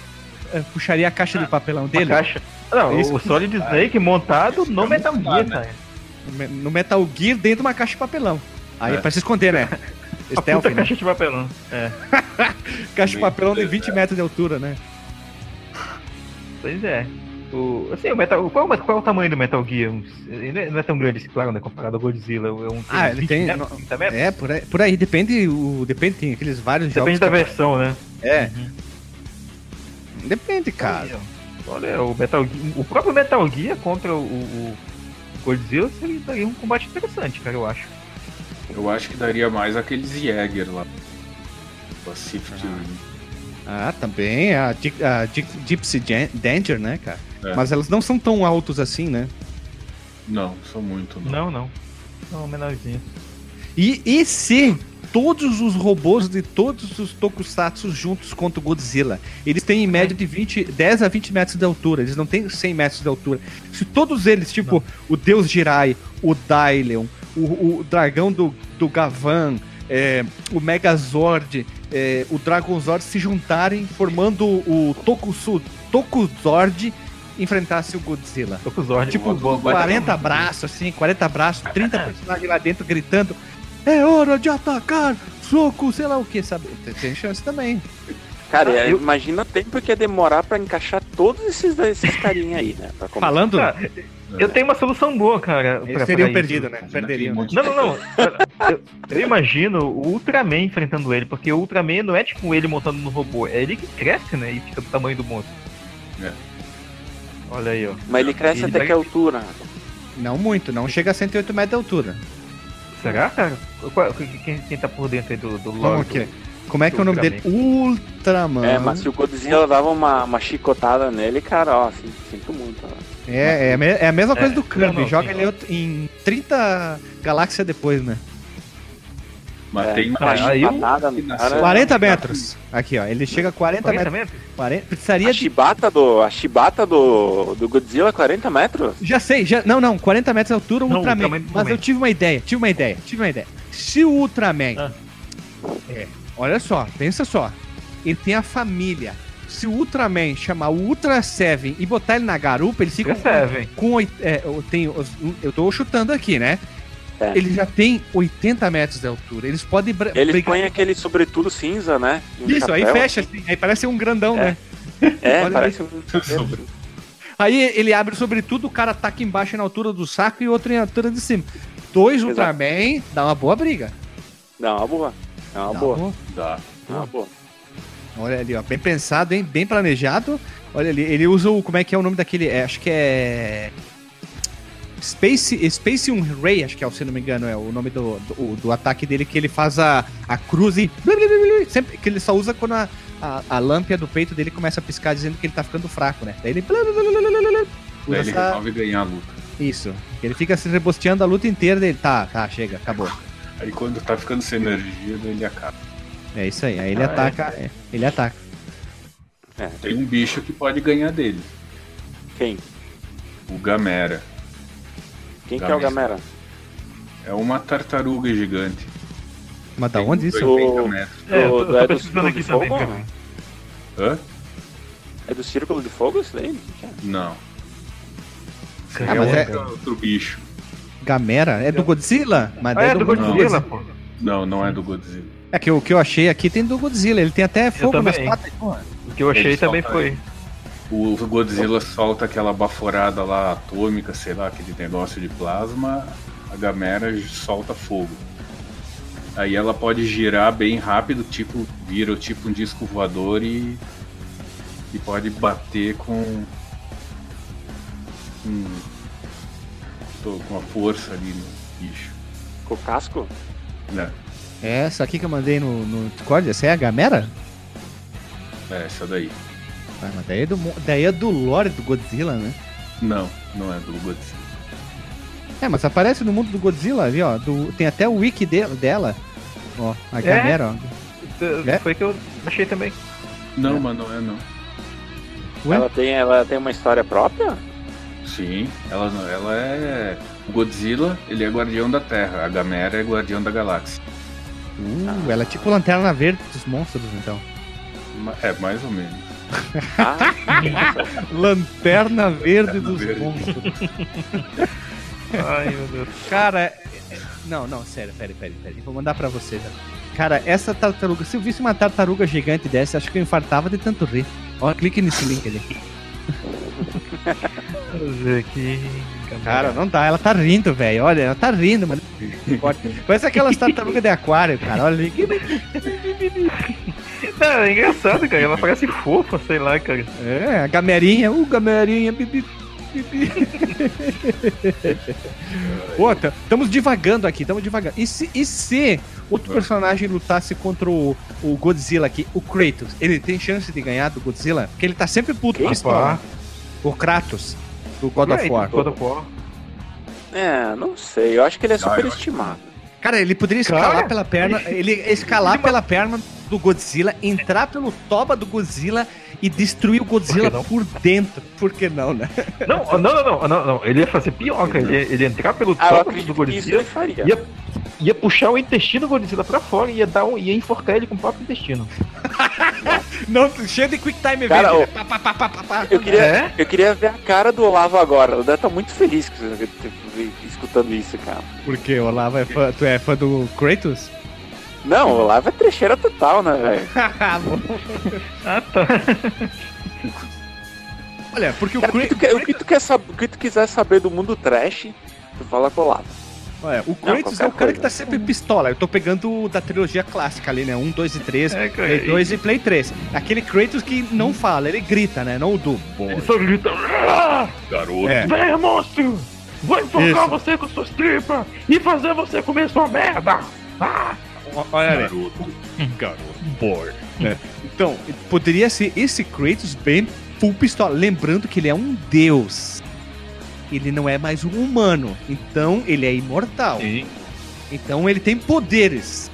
puxaria a caixa de papelão uma dele caixa. Não, Isso. o Solid Snake montado no Metal Gear, né? cara. no Me- no Metal Gear dentro de uma caixa de papelão. Aí É. pra se esconder, né? A Stealth, puta né? caixa de papelão. É, Caixa de papelão de 20 metros de altura, né? pois é. O, assim, o Metal, qual, qual é o tamanho do Metal Gear? Ele não é- é tão grande, claro, né? Comparado ao Godzilla. É um, Ah, ele 20 tem- metros, 30 metros? É, por aí, por aí depende, o, depende, tem aqueles vários Depende jogos. da que- versão, né? É. Depende, cara. Olha, o Metal Gear, o próprio Metal Gear contra o, o Godzilla seria daria um combate interessante, cara, eu acho. Eu acho que daria mais aqueles Jäger lá. Pacific Rim. Ah, também. A, a Di- Gypsy Danger, né, cara? É. Mas elas não são tão altos assim, né? Não, são muito, não. Não, não. Não, menorzinho. E, e se todos os robôs de todos os tokusatsu juntos contra o Godzilla, eles têm em média de 20, 10 a 20 metros de altura, eles não têm 100 metros de altura. Se todos eles, tipo o Deus Jirai, o Dylion, o, o dragão do, do Gavan, é, o Megazord, é, o Dragonzord se juntarem, formando o Tokusu, Tokuzord, enfrentasse o Godzilla. Olhos. Tipo, Boa, boa, 40 braços, assim, 40 braços, 30 personagens lá dentro gritando: É hora de atacar! Soco, sei lá o que, sabe? Tem, tem chance também. Cara, Ah, eu- imagina o tempo que ia demorar pra encaixar todos esses, esses carinha aí, né? Falando, Cara, eu tenho uma solução boa, cara. eles pra- teriam pra isso. perdido, né? Perderiam. né? Não, não, não. Eu, eu imagino o Ultraman enfrentando ele, porque o Ultraman não é tipo ele montando no robô, é ele que cresce, né? E fica do tamanho do monstro. É. Olha aí, ó. Mas ele cresce Ele até vai- que altura? Não muito, não chega a 108 metros de altura. Será, cara? Quem, quem tá por dentro aí do, do lore? Vamos aqui. Como é que é o nome dele? Ultraman. É, mas se o Godzilla dava uma, uma chicotada nele, cara, ó, assim, sinto muito. Ó. É, é, é a mesma coisa É, do Kirby. Joga ele em 30 galáxias depois, né? Mas É. tem uma Ah, aí eu- Patada no cara. 40 metros. Aqui, ó. Ele chega a 40, 40 metros. metros? 40, precisaria A de. chibata do, a chibata do, do Godzilla é 40 metros? Já sei, já. Não, não, 40 metros de altura, o Não, Ultraman. tamanho do Mas Ultraman. eu tive uma ideia, tive uma ideia, tive uma ideia. Se o Ultraman. Ah. É, olha só, pensa só. Ele tem a família. Se o Ultraman chamar o Ultra Seven e botar ele na garupa, ficam Fica serve, hein? com. oit- É, eu, tenho, eu tô chutando aqui, né? É. Ele já tem 80 metros de altura. Eles podem brigar. põem aquele sobretudo cinza, né? Um Isso, aí chapéu. fecha assim. Aí parece um grandão, É. né? É, Olha parece um. Sobre- Aí ele abre sobretudo, o cara ataca embaixo na altura do saco e outro em altura de cima. Dois Exato. Ultraman, dá uma boa briga. Não, uma boa. É uma Dá boa. uma Dá. É uma boa. Olha ali, ó, bem pensado, hein? Bem planejado. Olha ali, ele usa o. Como é que é o nome daquele? é, acho que é. Space, Space um Ray, acho que é, se não me engano, é o nome do, do, do ataque dele, que ele faz a, a cruz e. Sempre que ele só usa quando a, a, a lâmpada do peito dele começa a piscar, dizendo que ele tá ficando fraco, né? Daí ele. Usa Daí ele essa- resolve ganhar a luta. Isso. Ele fica se rebosteando a luta inteira dele. Tá, tá, chega, acabou. Aí quando tá ficando sem energia, daí ele acaba. É isso aí. Aí ele Ah, ataca. é, ele ataca. Tem um bicho que pode ganhar dele. Quem? O Gamera. Quem que é o Gamera? É uma tartaruga gigante. Mas da Tem onde isso? 80 metros. É, eu Do- tô, é tô aqui Círculo de também. Fogo? cara. Hã? É do Círculo de Fogo isso daí? O é? Não. Ah, é, mas é- outro, outro bicho. Gamera? É do Godzilla? Mas Ah, daí é do Godzilla. Godzilla, pô. Não, não é do Godzilla. É que o que eu achei aqui tem do Godzilla. Ele tem até fogo nas patas. porra. O que eu achei Ele também foi. O Godzilla solta aquela baforada lá atômica, sei lá, aquele negócio de plasma. A Gamera solta fogo. Aí ela pode girar bem rápido, tipo, vira tipo um disco voador e. E pode bater com. Com, tô com a força ali no bicho. Com o casco? Né? É essa aqui que eu mandei no, no Discord. Essa é a Gamera? É, essa daí. Ah, mas daí é, do, daí é do lore do Godzilla, né? Não, não é do Godzilla. É, mas aparece no mundo do Godzilla ali, ó. do- tem até o wiki de- dela. Ó, a É? Gamera, ó. É? Foi que eu achei também. Não, mas não é não. Ué? Ela tem, ela tem uma história própria? Sim, ela, não- ela é. O Godzilla, ele é guardião da Terra, a Gamera é guardião da galáxia. Uh, ela é tipo lanterna verde dos monstros, então. É, mais ou menos. Ah, Lanterna verde dos verde. monstros. Ai, meu Deus. Cara, é- é- não, não, sério, pera, pera, pera. Vou mandar pra você, velho. Cara, essa tartaruga, se eu visse uma tartaruga gigante dessa, acho que eu infartava de tanto rir. Ó, clique nesse link ali. Vamos ver aqui. Cara, não dá, ela tá rindo, velho. Olha, ela tá rindo, mano. Parece aquelas tartarugas de aquário, cara. Olha ali. Não, é engraçado, cara. Ela parece fofa, sei lá, cara. É, a gamerinha, uh, gamerinha, bibi. tá- tamo divagando aqui, tamo divagando. E se, e se outro personagem lutasse contra o, o Godzilla aqui, o Kratos, ele tem chance de ganhar do Godzilla? Porque ele tá sempre puto Quem? pistola. O Kratos, do God of War. God of War. é, não sei. Eu acho que ele é Ah, superestimado. Cara, ele poderia escalar Cara, pela perna, ele escalar pela perna do Godzilla, entrar pelo toba do Godzilla e destruir o Godzilla não? por dentro. Por que não, né? Não, não, não, não, não, não. Ele ia fazer pior, cara. Ele ia, ele ia entrar pelo Ah, topo do Godzilla, ele faria. ia, ia puxar o intestino do Godzilla pra fora e ia, dar um, ia enforcar ele com o próprio intestino. Não, cheio de quick time Cara, event. ô? Pá, pá, pá, pá, pá, pá. Eu queria, É? eu queria ver a cara do Olavo agora. O Dé tá muito feliz que você- que- escutando isso, cara. Por quê? O Olavo é fã, tu é fã do Kratos? Não, o Olavo é trecheira total, né, velho? Ah, tá. Olha, porque o Cara, o que quer- o que tu quer o que tu quiser saber do mundo trash, tu fala com o Olavo. Olha, o Não, Kratos é o cara que tá coisa. sempre pistola. Eu tô pegando o da trilogia clássica ali, né? 1, 2 e 3, É, Play e- 2 e Play 3. Aquele Kratos que não fala, ele grita, né? Não o do. Ele só grita. "Ah, Garoto. É. Venha, monstro! Vou enforcar Isso. você com suas tripas e fazer você comer sua merda! Ah! Olha. Garoto. Garoto. Boy. Então, poderia ser esse Kratos bem full pistola. Lembrando que ele é um deus. Ele não é mais um humano. Então, ele é imortal. Sim. Então, ele tem poderes.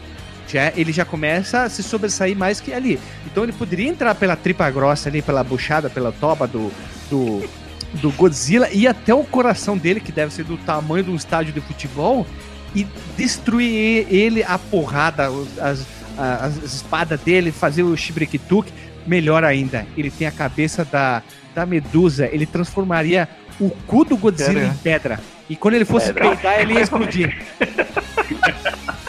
já, ele já começa a se sobressair mais que ali. Então ele poderia entrar pela tripa grossa ali, pela buchada, pela toba do, do, do Godzilla e até o coração dele, que deve ser do tamanho de um estádio de futebol, e destruir ele a porrada, as, as, as espadas dele, fazer o Shibrikituk. Melhor ainda, ele tem a cabeça da, da Medusa, ele transformaria o cu do Godzilla em pedra. E quando ele fosse Pedra. peidar, ele ia explodir.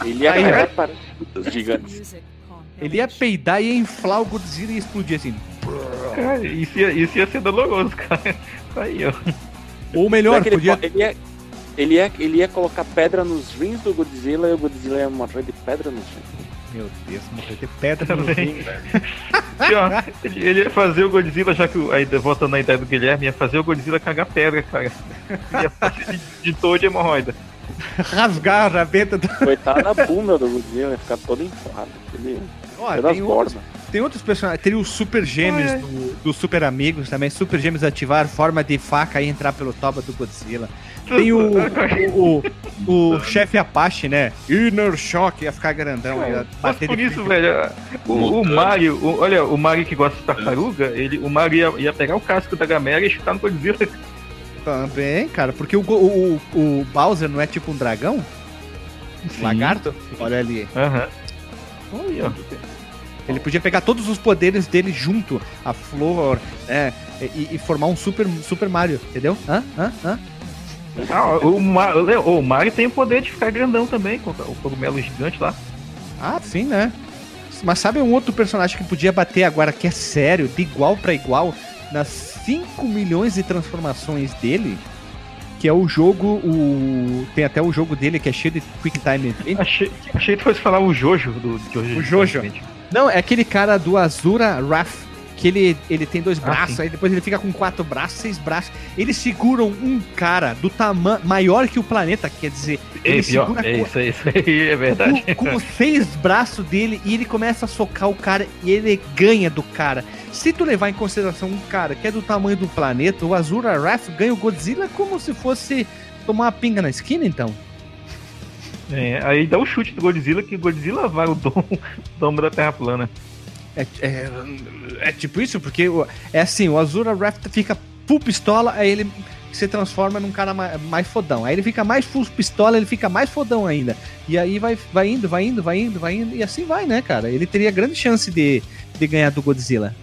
Ele ia Aí, né? para os gigantes. Ele ia peidar e ia inflar o Godzilla e ia explodir assim. Cara, isso ia, isso ia ser doloroso, cara. Aí, ó. Ou melhor, ele, podia. po- ele, ia, ele, ia, ele ia colocar pedra nos rins do Godzilla e o Godzilla ia morrer de pedra nos rins. Meu Deus, morrer de pedra no Também. rim, velho. Ó, ele, ele ia fazer o Godzilla, já que aí, voltando na ideia do Guilherme, ia fazer o Godzilla cagar pedra, cara. Ia fazer de, de todo de hemorroida. Rasgar a rabeta do. Coitado da bunda do Godzilla, ia ficar todo inflado. Ele Ó, tem, outros, bordas. Tem outros personagens. Teria os Super Gêmeos Ai. do, do Super Amigos também. Super Gêmeos ativar forma de faca e entrar pelo toba do Godzilla. Tem o, o, o, o chefe Apache, né? Inner Shock, ia ficar grandão. Ia Mas bater por isso, frente. velho, o, o. Mario, o- olha, o Mario que gosta de tartaruga, ele, o Mario ia, ia pegar o casco da Gamera e chutar no Godzilla. Também, cara, porque o, o, o, Bowser não é tipo um dragão? Lagarto? Olha ali. Aham. Aí, ó. Ele podia pegar todos os poderes dele junto, a flor, né? E, e formar um super, super Mario, entendeu? Hã? Hã? Hã? Ah, o, o, Mario tem o poder de ficar grandão também, com o cogumelo gigante lá. Ah, sim, né? Mas sabe um outro personagem que podia bater agora que é sério, de igual pra igual, nas 5 milhões de transformações dele? Que é o jogo, o. Tem até o jogo dele que é cheio de Quick Time Event. Achei, achei que fosse falar o Jojo do Jojo. O Jojo. Não, é aquele cara do Azura Wrath, que ele, ele tem dois Ah, braços, sim. aí depois ele fica com quatro braços, seis braços. Eles seguram um cara do tamanho maior que o planeta, quer dizer, ele É, segura é com- isso, é isso aí, é verdade. com, com seis braços dele e ele começa a socar o cara e ele ganha do cara. Se tu levar em consideração um cara que é do tamanho do planeta, o Azura Wrath ganha o Godzilla como se fosse tomar uma pinga na esquina, então. É, aí dá o chute do Godzilla, que o Godzilla vai o dom, domo da Terra plana. É, é, é tipo isso, porque o- é assim, o Azura Wrath fica full pistola, aí ele se transforma num cara mais, mais fodão. Aí ele fica mais full pistola, ele fica mais fodão ainda. E aí vai, vai indo, vai indo, vai indo, vai indo, e assim vai, né, cara? Ele teria grande chance de, de ganhar do Godzilla.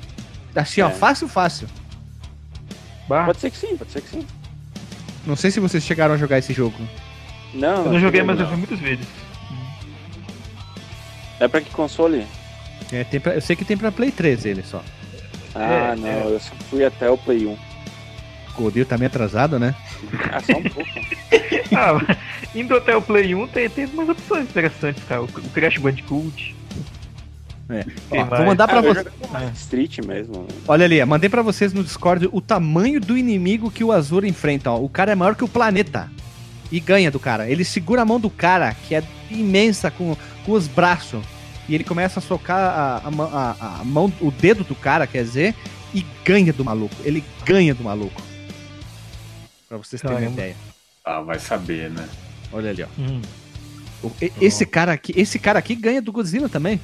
Assim, ó, É. fácil, fácil. Bah, Pode ser que sim, pode ser que sim. Não sei se vocês chegaram a jogar esse jogo. Não, eu não joguei, mas eu não. vi muitos vídeos. É pra que console? É, tem pra- eu sei que tem pra Play 3 ele só. Ah, É, não, é. eu só fui até o Play 1. O Godil tá meio atrasado, né? Ah, só um pouco. Ah, indo até o Play 1 tem, tem umas opções interessantes, cara. O, o Crash Bandicoot. É. Ó, vou mandar pra Ah, eu vocês. Street mesmo. Olha ali, mandei pra vocês no Discord o tamanho do inimigo que o Azura enfrenta. Ó. O cara é maior que o planeta. E ganha do cara. Ele segura a mão do cara, que é imensa, com, com os braços. E ele começa a socar a, a, mão- a- a mão, o dedo do cara, quer dizer, e ganha do maluco. Ele ganha do maluco. Pra vocês terem uma Caramba. ideia. Ah, vai saber, né? Olha ali, ó. Hum. O- e- Esse cara aqui, esse cara aqui ganha do Godzilla também.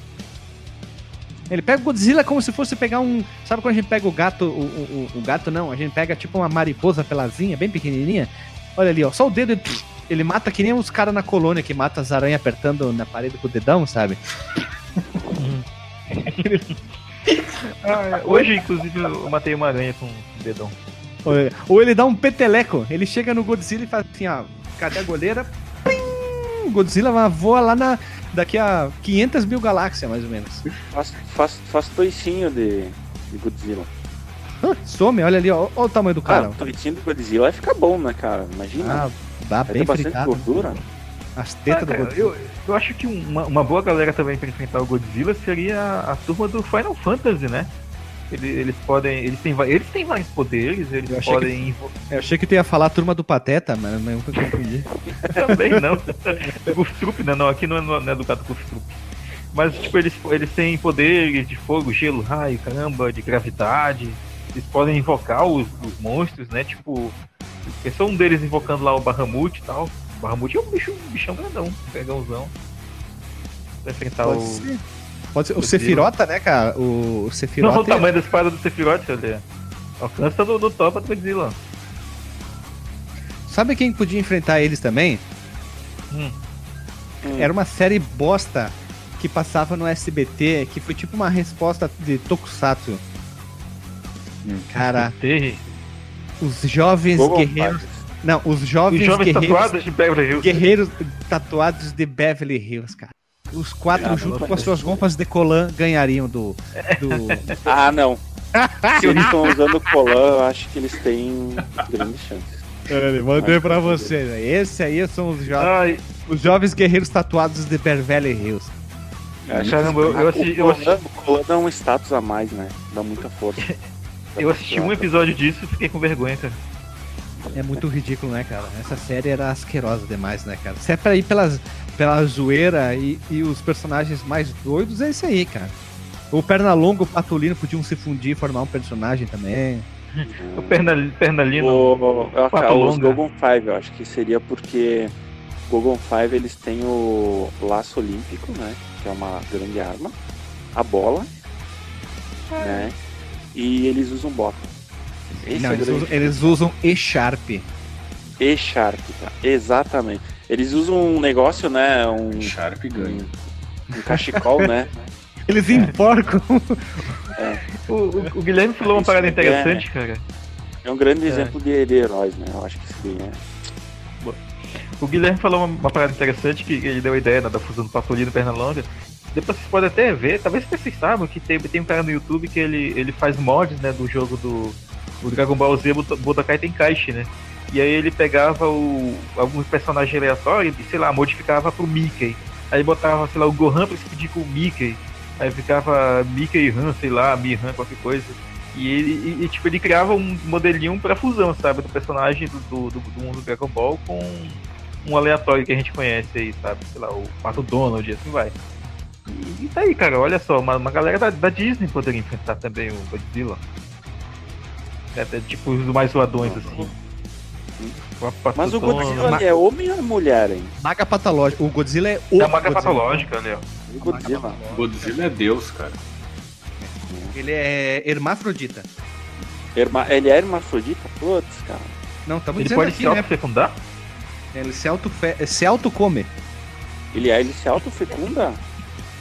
Ele pega o Godzilla como se fosse pegar um. Sabe quando a gente pega o gato. O, o- o gato não, a gente pega tipo uma mariposa pelazinha, bem pequenininha. Olha ali, ó. Só o dedo. Ele, ele mata que nem os caras na colônia que mata as aranhas apertando na parede com o dedão, sabe? Ah, é. Hoje, inclusive, eu matei uma aranha com o dedão. Ou, ou ele dá um peteleco. Ele chega no Godzilla e faz assim, ó. Cadê a goleira? Plim! Godzilla vai- voa lá na. Daqui a 500 mil galáxias, mais ou menos. Faz, faz, faz toicinho de, de Godzilla. Some, olha ali, ó. Olha o tamanho do cara. Cara, o toicinho do Godzilla vai ficar bom, né, cara? Imagina. Ah, dá vai bem ter bastante fritado. gordura. As tetas Ah, do Godzilla. eu, eu acho que uma, uma boa galera também pra enfrentar o Godzilla seria a, a turma do Final Fantasy, né? Eles, eles podem. Eles têm, eles têm vários poderes, eles Eu achei podem invo- Eu achei que tu ia falar a turma do Pateta, mas eu confundi. também não. Goof Troop, né? Não, aqui não é, não é do gato. Mas, tipo, eles, eles têm poderes de fogo, gelo, raio, caramba, de gravidade. Eles podem invocar os, os monstros, né? Tipo, pensou um deles invocando lá o Bahamut e tal. O Bahamut é um bicho, um bichão grandão, um pegãozão. Pra enfrentar Pode o. ser. Pode ser. O o Sefirota, né, cara? O Não, Sefirota. o tamanho da espada do Sephiroth, olha. Alcança no, no topa do Godzilla. Sabe quem podia enfrentar eles também? Hum. Hum. Era uma série bosta que passava no SBT, que foi tipo uma resposta de Tokusatsu. Cara, os jovens Google guerreiros. Não, os Os jovens, jovens guerreiros. tatuados de Beverly Hills. Guerreiros tatuados de Beverly Hills, cara. Os quatro, Ah, junto com as suas roupas de colã, ganhariam do. do... Ah, não. Se eles estão usando colã, eu acho que eles têm grandes chances. Olha, mandei pra vocês. né? Esse aí são os, jo Ai, os jovens guerreiros tatuados de Beverly Hills. Eu acho Caramba, eu- eu que assisti- o eu colã, o colã dá um status a mais, né? Dá muita força. eu assisti um episódio disso e fiquei com vergonha, cara. É muito ridículo, né, cara? Essa série era asquerosa demais, né, cara? Se é pra ir pelas, pela zoeira e, e os personagens mais doidos, é isso aí, cara. O Pernalonga e o Patolino podiam se fundir e formar um personagem também. O perna, Pernalino. O, eu, Papo cara, os longa. Gogon 5, eu acho que seria porque Gogon 5 eles têm o laço olímpico, né? Que é uma grande arma, a bola, né? E eles usam bota. Esse Não, é eles, usam, eles usam E-Sharp. E Sharp, tá? Exatamente. Eles usam um negócio, né? Um, Sharp ganha. um cachecol, né? Eles enforcam. O, o- o Guilherme falou uma parada é, interessante, cara. É um grande É. exemplo de, de heróis, né? Eu acho que seria. O Guilherme falou uma, uma parada interessante que ele deu a ideia né, da fusão do Patolino e Pernalonga. Depois vocês podem até ver, talvez vocês saibam que tem, tem um cara no YouTube que ele, ele faz mods né, do jogo do o Dragon Ball Z Budo- Budokai Tenkaichi, né? E aí ele pegava o, alguns personagens aleatórios e, sei lá, modificava pro Mickey. Aí botava, sei lá, o Gohan pra se pedir com o Mickey. Aí ficava Mickey Han, sei lá, Mi-Han, qualquer coisa. E ele, e, tipo, ele criava um modelinho pra fusão, sabe? Do personagem do, do, do, do mundo do Dragon Ball com um aleatório que a gente conhece aí, sabe? Sei lá, o Pato Donald e assim vai. E, tá aí, cara, olha só, uma, uma galera da, da Disney poderia enfrentar também o Godzilla. É, até, tipo, os mais zoadões, assim. Pato Mas o Godzilla ele é homem ou é mulher, hein? Maga patológico. O Godzilla é o. É uma marca Godzilla. patológica, né? O Godzilla. Godzilla é Deus, cara. Ele é hermafrodita. Herma- Ele é hermafrodita? Putz, cara. Não, estamos Ele dizendo pode aqui, se né? autofecundar? Ele se, auto se autocome. Ele, é, ele se autofecunda?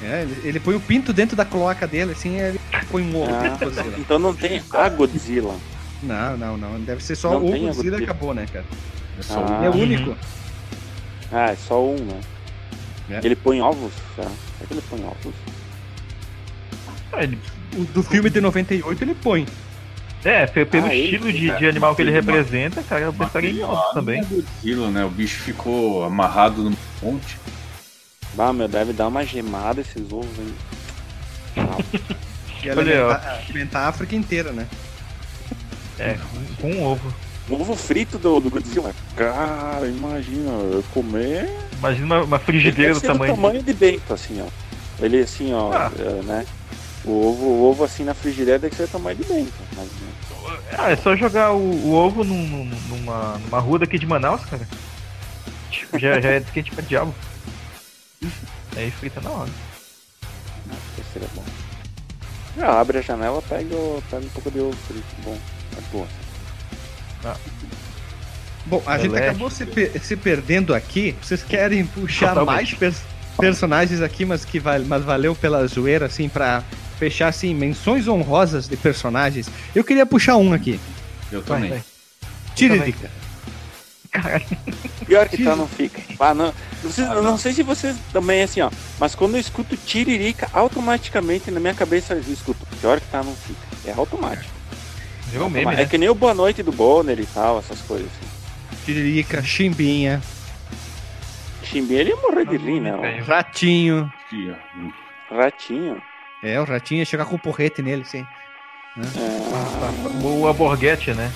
É, ele, ele põe o pinto dentro da cloaca dele, assim, ele põe um ovo. Ah, então não tem a Godzilla. Não, não, não. Deve ser só Não o Godzilla e acabou, né, cara? É só Ah. Ele é o único. Ah, é só um, né? É. Ele põe ovos? Será? Será que ele põe ovos? Ah, ele- O do filme de 98 ele põe. É, pe- pelo Ah, ele- estilo de, de animal que ele representa, cara, eu pensaria em outros também. É Godzilla, né? O bicho ficou amarrado no monte. Bah, meu, deve dar uma gemada esses ovos, hein? E Olha, alimentar, alimentar a África inteira, né? É, com um ovo. Ovo frito do, do Godzilla. Cara, imagina, eu comer. Imagina uma, uma frigideira do ser do tamanho. tamanho de Bento, assim, ó. Ele assim, ó, Ah. é, né? O ovo, o ovo assim na frigideira deve ser do tamanho de Bento. Mas, né? Ah, é só jogar o, o ovo num- num- numa, numa rua daqui de Manaus, cara. Tipo, já, já é quente pra diabo. Aí frita na hora. Esse seria bom. Ah, abre a janela, pega, o- pega um pouco de ovo frito. Bom, é boa. Bom, a gente Celeste. acabou se, per- se perdendo aqui. Vocês querem puxar Totalmente. mais pers- personagens aqui, mas que val- mas valeu pela zoeira, assim, pra fechar, assim, menções honrosas de personagens. Eu queria puxar um aqui. Eu Vai, também. vai. Tiririca. Caralho. Pior que tá, não fica. Ah, não, não, sei, eu não sei se vocês também, assim, ó. Mas quando eu escuto tiririca, automaticamente na minha cabeça eu escuto. Pior que tá, não fica. É automático. Virou meme, é né? que nem o Boa Noite do Bonner e tal, essas coisas assim. Tiririca, Chimbinha, Chimbinha, ele ia morrer de rir, né? Ratinho. Ratinho. É, o Ratinho ia chegar com o porrete nele, sim. É, O Alborguete, né?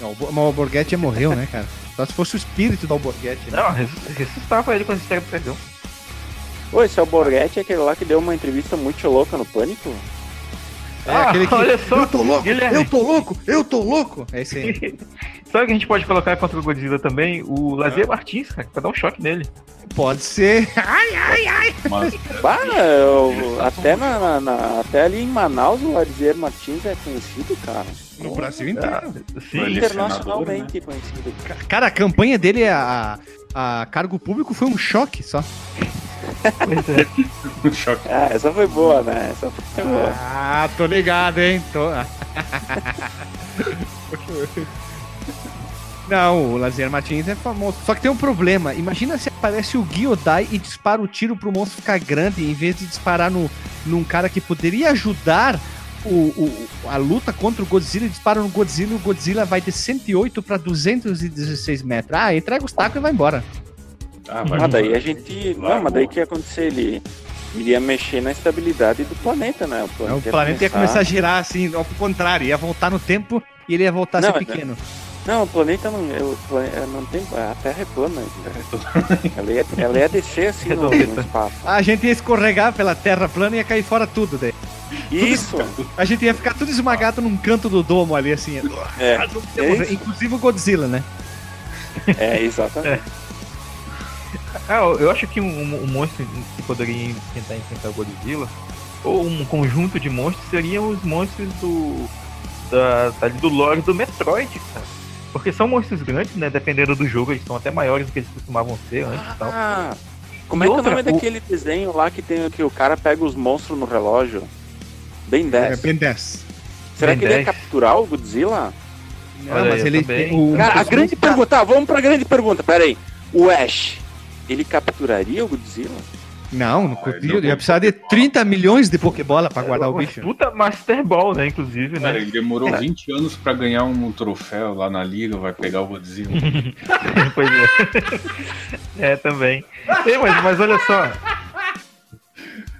Não, o Bo- mas o Alborguete morreu, né, cara? Só se fosse o espírito do Alborguete. Né? Não, ressus- ressuscitava ele quando cara perdeu. Ô, esse Alborguete é aquele lá que deu uma entrevista muito louca no Pânico? É Ah, aquele que. olha só, eu tô louco, Guilherme. eu tô louco, eu tô louco. É esse aí. Sabe o que a gente pode colocar contra o Godzilla também? O Lazier Martins, cara, pra dar um choque nele. Pode ser. Mas Bah, eu- até, na, na- até ali em Manaus o Lazier Martins é conhecido, cara. No Brasil Ah, inteiro. sim, Ele é Internacionalmente conhecido. Cara, a campanha dele a, a cargo público foi um choque só. pois é. um choque. Ah, essa foi boa, né? Essa foi boa. Ah, tô ligado, hein? Tô... Não, o Lazier Martins é famoso. Só que tem um problema. Imagina se aparece o Gyodai e dispara o tiro pro monstro ficar grande, em vez de disparar no, num cara que poderia ajudar o, o- a luta contra o Godzilla. Dispara no Godzilla e o Godzilla vai de 108 pra 216 metros. Ah, entrega os tacos e vai embora. Ah, vai Ah, daí a gente. Não, mas daí o vai. que ia acontecer? Ele iria mexer na estabilidade do planeta, né? O planeta ia começar a girar assim, ao contrário, ia voltar no tempo e ele ia voltar a ser pequeno. Não, o planeta não. O não tem. A Terra é plana. Ela ia, ela ia descer assim no, no espaço. A gente ia escorregar pela terra plana e ia cair fora tudo, daí. Isso! A gente ia ficar tudo esmagado num canto do domo ali, assim. É, é isso. Inclusive o Godzilla, né? é exatamente. Ah, eu acho que um, um- um monstro que poderia tentar enfrentar o Godzilla, ou um conjunto de monstros, seriam os monstros do. Da, ali do lore do Metroid, cara. Porque são monstros grandes, né? Dependendo do jogo, eles são até maiores do que eles costumavam ser antes e tal. Ah, como E é que é o outra, nome o- daquele desenho lá que tem que o cara pega os monstros no relógio? Bem 10. É, Ben 10. Será Ben que ele ia 10. capturar o Godzilla? Não, Olha, mas eu ele. também. O, Cara, a grande pergunta. Tá, vamos pra grande pergunta. Pera aí. O Ash, ele capturaria o Godzilla? Não, no Ah, Ele não ia precisar de 30 milhões de Pokébola pra guardar o Uma bicho. Puta Master Ball, né? Inclusive, Cara, né? ele demorou 20 anos pra ganhar um troféu lá na liga, vai pegar o Godzilla. pois é. é, também. Ei, mas, mas olha só.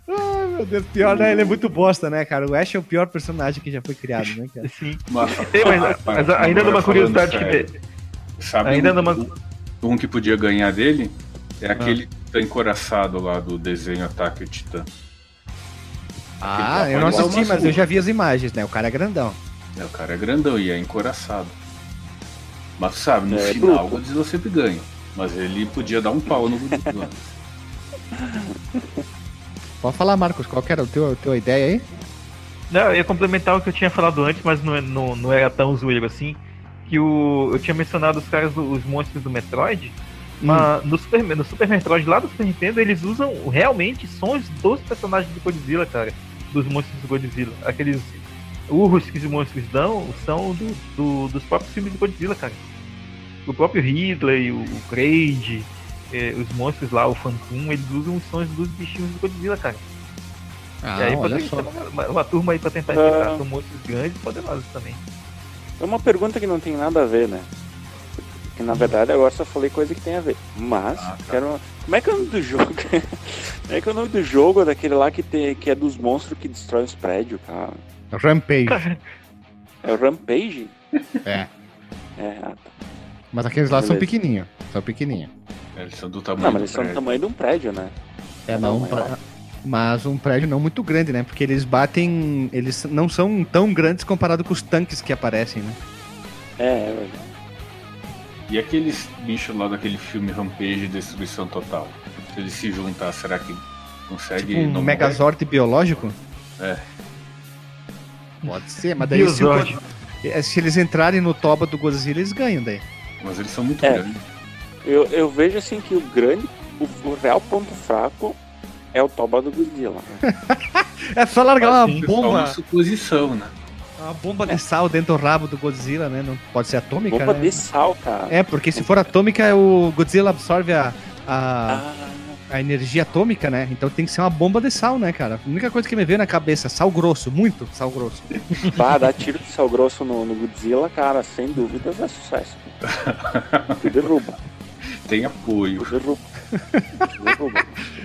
Ai, meu Deus, pior, né? Ele é muito bosta, né, cara? O Ash é o pior personagem que já foi criado, né, cara? Assim, Mas, Ei, mas- mas ainda numa curiosidade que Sabe ainda um, numa- um que podia ganhar dele? É aquele Ah. Que tá encoraçado lá do desenho Ataque ao Titã. Ah, Aquele eu não assisti, mas eu já vi as imagens, né? O cara é grandão. É, o cara é grandão e é encoraçado. Mas sabe, no É, final o Godzilla sempre ganha. Mas ele podia dar um pau no Godzilla. Pode falar, Marcos, qual que era a tua, a tua ideia aí? Não, eu ia complementar o que eu tinha falado antes, mas não, é- não, não era tão zoeiro assim. Que o, eu tinha mencionado os caras, os monstros do Metroid. Mas no Super, no Super Metroid lá do Super Nintendo, eles usam realmente sons dos personagens do Godzilla, cara. Dos monstros do Godzilla. Aqueles urros que os monstros dão são do, do- dos próprios filmes do Godzilla, cara. O próprio Ridley, o, o Kraid, eh, os monstros lá, o Phantom, eles usam os sons dos bichinhos do Godzilla, cara. Ah, e aí olha só. uma, uma- uma turma aí pra tentar Ah. enfrentar. São monstros grandes e poderosos também. É uma pergunta que não tem nada a ver, né? Que na verdade agora só falei coisa que tem a ver. Mas, Ah, tá. quero. Como é que é o nome do jogo? Como é que é o nome do jogo daquele lá que, tem, que é dos monstros que destrói os prédios, cara? Rampage. É o Rampage? É. É, ah, tá. Mas aqueles lá são Beleza. pequenininhos. São pequenininhos. Eles são do tamanho Não, mas do eles são do tamanho de um prédio, né? É, Não, não. maior. pra- Mas um prédio não muito grande, né? Porque eles batem. Eles não são tão grandes comparado com os tanques que aparecem, né? É, é verdade. E aqueles bichos lá daquele filme Rampage Destruição Total? Se eles se juntar, será que consegue Tipo um não Megazord biológico? É. Pode ser, mas daí se, o é, se eles entrarem no toba do Godzilla, eles ganham daí. Mas eles são muito É. grandes. Eu, eu vejo assim que o grande, o, o real ponto fraco é o Toba do Godzilla. né? É só largar uma Assim, Isso é uma bomba, suposição, né? Uma bomba de sal dentro do rabo do Godzilla, né? Não pode ser atômica, Bomba né? de sal, cara. É, porque se for atômica, o Godzilla absorve a, a, Ah, a energia atômica, né? Então tem que ser uma bomba de sal, né, cara? A única coisa que me veio na cabeça, sal grosso, muito sal grosso. pá, dar tiro de sal grosso no, no Godzilla, cara, sem dúvidas é sucesso. Tu derruba, Tem apoio. tu derruba. Tu derruba.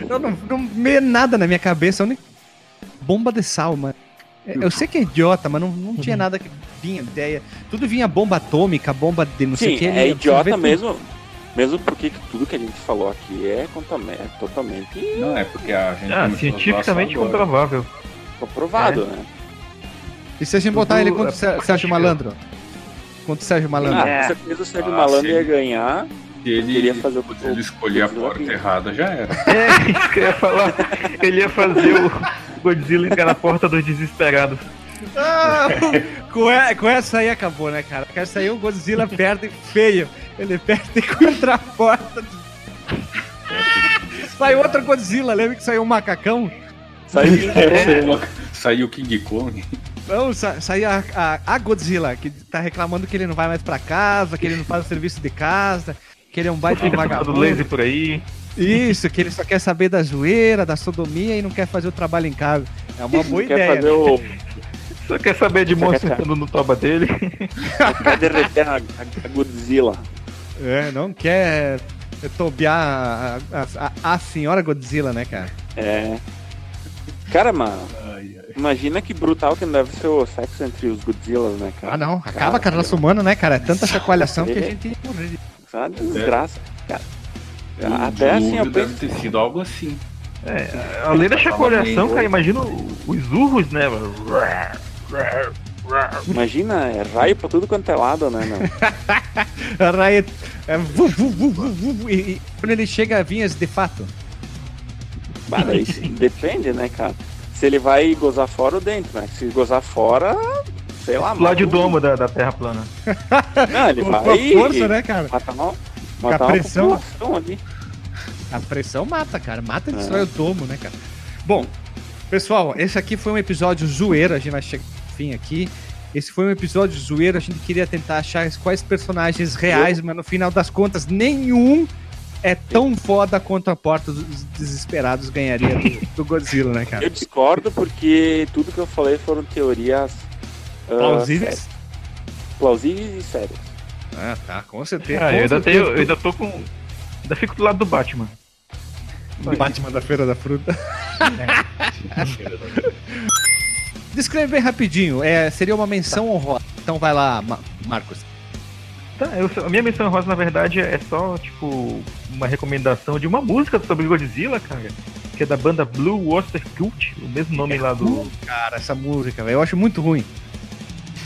Eu não, não veio nada na minha cabeça, a única... bomba de sal, mano. É, Eu sei que é idiota, mas não, não tinha nada que vinha ideia. Tudo vinha bomba atômica, bomba de não sei o Sim, que. é ele idiota mesmo, mesmo porque que tudo que a gente falou aqui é, é totalmente Não é porque a gente Ah, cientificamente comprovável. comprovado, né? E se a gente botar ele contra o é porque Sérgio Malandro? Contra o Sérgio Malandro. Ah, É. com certeza o Sérgio Ah, Malandro sim. ia ganhar. Se ele, Queria fazer o- se ele escolher a o- porta errada, já era. É, isso que eu ia falar. Ele ia fazer o Godzilla entrar na porta dos desesperados. Ah, com, essa aí acabou, né, cara? Com essa aí o Godzilla perde feio. Ele perde contra a porta. Sai outro Godzilla, lembra que saiu um macacão? Saiu Saiu o King Kong. Não, sa saiu a, a, a Godzilla, que tá reclamando que ele não vai mais pra casa, que ele não faz o serviço de casa, que ele é um baita todo vagabundo. laser por aí. Isso, que ele só quer saber da zoeira, da sodomia e não quer fazer o trabalho em casa. É uma boa quer ideia. fazer o. Só quer saber de monstro entrando no toba dele. Quer derreter a, a- Godzilla. É, não quer tobiar a, a, a- a senhora Godzilla, né, cara? É. Cara, mano, Ai, ai. imagina que brutal que não deve ser o sexo entre os Godzillas, né, cara? Ah, não. Acaba com a raça humana, né, cara? É tanta chacoalhação que a gente ia morrer. É uma desgraça, cara. O Até assim, eu deve penso. ter sido algo assim. É, além da chacoalhação, cara, imagina os urros, né? mano? Imagina, é raio pra tudo quanto é lado, né, meu? A raia é vu, vu, vu, vu, vu, vu, e, e quando ele chega, vinhas de fato. Sim, depende, né, cara? Se ele vai gozar fora ou dentro, né? Se gozar fora, sei lá, Explode o mata um- domo da, da Terra plana. Não, ele Com, vai. com a força, né, cara? Matar uma, a pressão. A pressão mata, cara. Mata e destrói o domo, né, cara? Bom, pessoal, esse aqui foi um episódio zoeiro. A gente vai chegar no fim aqui. Esse foi um episódio zoeiro. A gente queria tentar achar quais personagens reais, mas no final das contas, nenhum é tão foda quanto a Porta dos Desesperados ganharia do, do Godzilla, né, cara? Eu discordo porque tudo que eu falei foram teorias ah, Plausíveis? sérias. plausíveis e sérias. Ah, tá, com certeza. Ah, com eu ainda, tenho, eu ainda tô com. Ainda fico do lado do Batman. Batman da Feira da Fruta. Descreve bem rapidinho. É, seria uma menção honrosa. Então vai lá, Ma- Marcos. Tá, eu, a minha menção rosa, na verdade, é só, tipo, uma recomendação de uma música sobre Godzilla, cara. Que é da banda Blue Oyster Cult, o mesmo nome lá do. Cara, essa música, velho, eu acho muito ruim.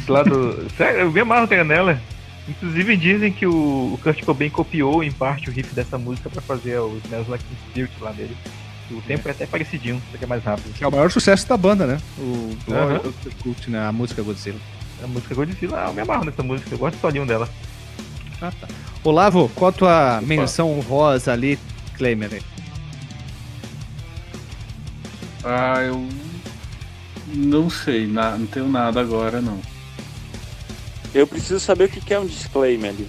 Lá do. Sério, eu me amarro nela. Inclusive dizem que o, o Kurt Cobain copiou em parte o riff dessa música pra fazer o Smells Like Teen Spirit lá dele. O tempo é até parecidinho, só que é mais rápido. Que é o maior sucesso da banda, né? O Aham. o- Cult, né? A música Godzilla. A música Godzilla, ah, eu me amarro nessa música, eu gosto do solinho dela. Ah, tá. Olavo, qual a tua menção honrosa ali, Claimer? aí? Ah, eu não sei, na- não tenho nada agora não. Eu preciso saber o que é um disclaimer ali.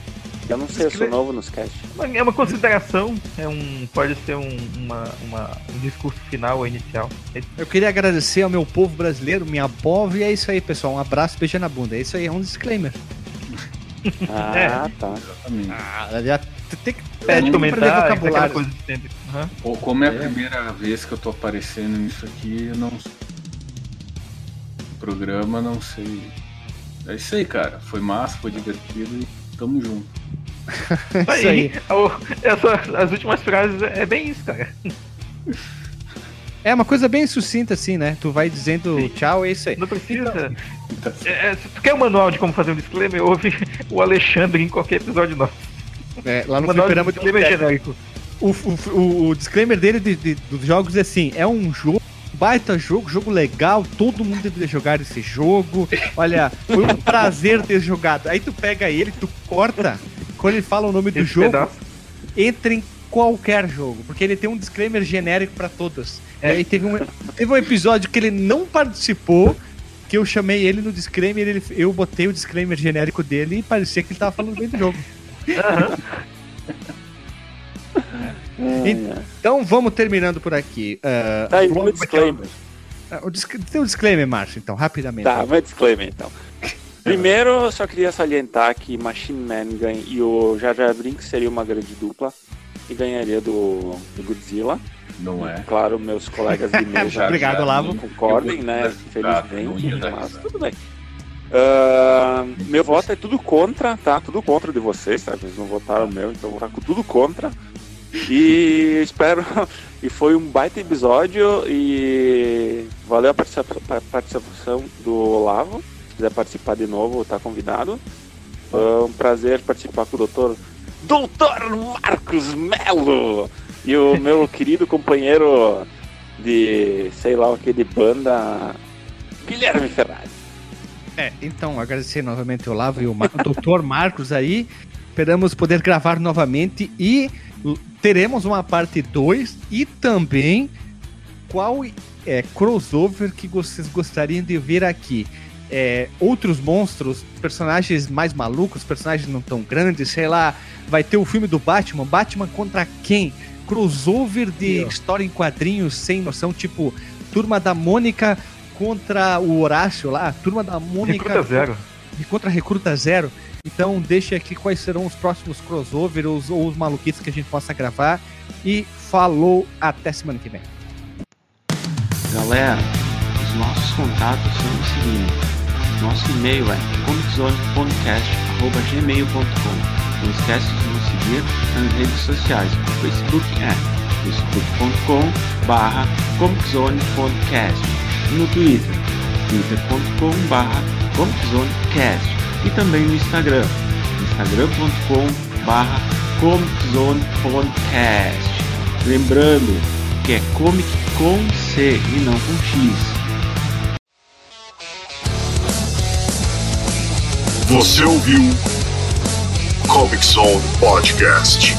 Eu não sei, eu sou novo nos cast. Mas É uma consideração, é um, pode ser um, uma, uma- um discurso final ou inicial. É Eu queria agradecer ao meu povo brasileiro, minha povo, e é isso aí, pessoal. Um abraço, beijo na bunda. É isso aí, é um disclaimer. Ah, tá. Exatamente. Ah, já tem que Pede comentar, aquela vocabulário. coisa de sempre. Aham. Pô, como é a primeira vez que eu tô aparecendo nisso aqui, eu não programa, não sei. É isso aí, cara. Foi massa, foi divertido e tamo junto. É isso aí. o- essa- as últimas frases é é bem isso, cara. É uma coisa bem sucinta assim, né? Tu vai dizendo Sim. tchau, é isso aí. Não precisa. Tá É, é, se tu quer um manual de como fazer um disclaimer, ouve o Alexandre em qualquer episódio nosso. É, lá no fliperama de disclaimer genérico. o, o, o- o disclaimer dele de- de- dos jogos é assim: é um jogo, baita jogo, jogo legal, todo mundo deveria jogar esse jogo. Olha, foi um prazer ter jogado. Aí tu pega ele, tu corta, quando ele fala o nome do Esse jogo, pedaço. entra em qualquer jogo, porque ele tem um disclaimer genérico pra todos. É. E aí teve um, teve um episódio que ele não participou. Que eu chamei ele no disclaimer, ele, eu botei o disclaimer genérico dele e parecia que ele tava falando bem do jogo. Aham. Então vamos terminando por aqui. Ah, Tá, e meu disclaimer. Ah, O disc... Tem um disclaimer, Márcio, então, rapidamente. Tá, meu disclaimer então. Primeiro, eu só queria salientar que Machine Man ganha, e o Jar Jar Binks seria uma grande dupla e ganharia do, do Godzilla. Não é? Claro, meus colegas de mesa Já- Obrigado, já Lavo. concordem, né? Infelizmente, mas tudo bem. Ah, meu voto é tudo contra, tá? Tudo contra de vocês, tá? Eles não votaram o meu, então eu vou votar com tudo contra. E espero. E foi um baita episódio e valeu a participa- pa- participação do Olavo. quiser participar de novo, tá convidado. Foi um prazer participar com o doutor Doutor Marcos Melo e o meu querido companheiro de, sei lá, aquele banda, Guilherme Ferrari. É, então, agradecer novamente o Olavo e o, Mar... o doutor Marcos aí. Esperamos poder gravar novamente e teremos uma parte 2 e também qual é, crossover que vocês gostariam de ver aqui. É, outros monstros, personagens mais malucos, personagens não tão grandes, sei lá. Vai ter o filme do Batman, Batman contra quem? Crossover de história em quadrinhos sem noção, tipo Turma da Mônica contra o Horácio lá, Turma da Mônica. Recruta Zero. Contra Recruta Zero. Então deixe aqui quais serão os próximos crossovers ou os maluquices que a gente possa gravar. E falou, até semana que vem. Galera, os nossos contatos são os seguintes. Nosso e-mail é comiczonepodcast.gmail.com Não esquece de nos seguir nas redes sociais. O Facebook é facebook.com barra e no Twitter, twitter.com barra e também no Instagram, instagram.com barra comiczonepodcast. Lembrando que é comic com C e não com X. Você ouviu Comic Zone Podcast.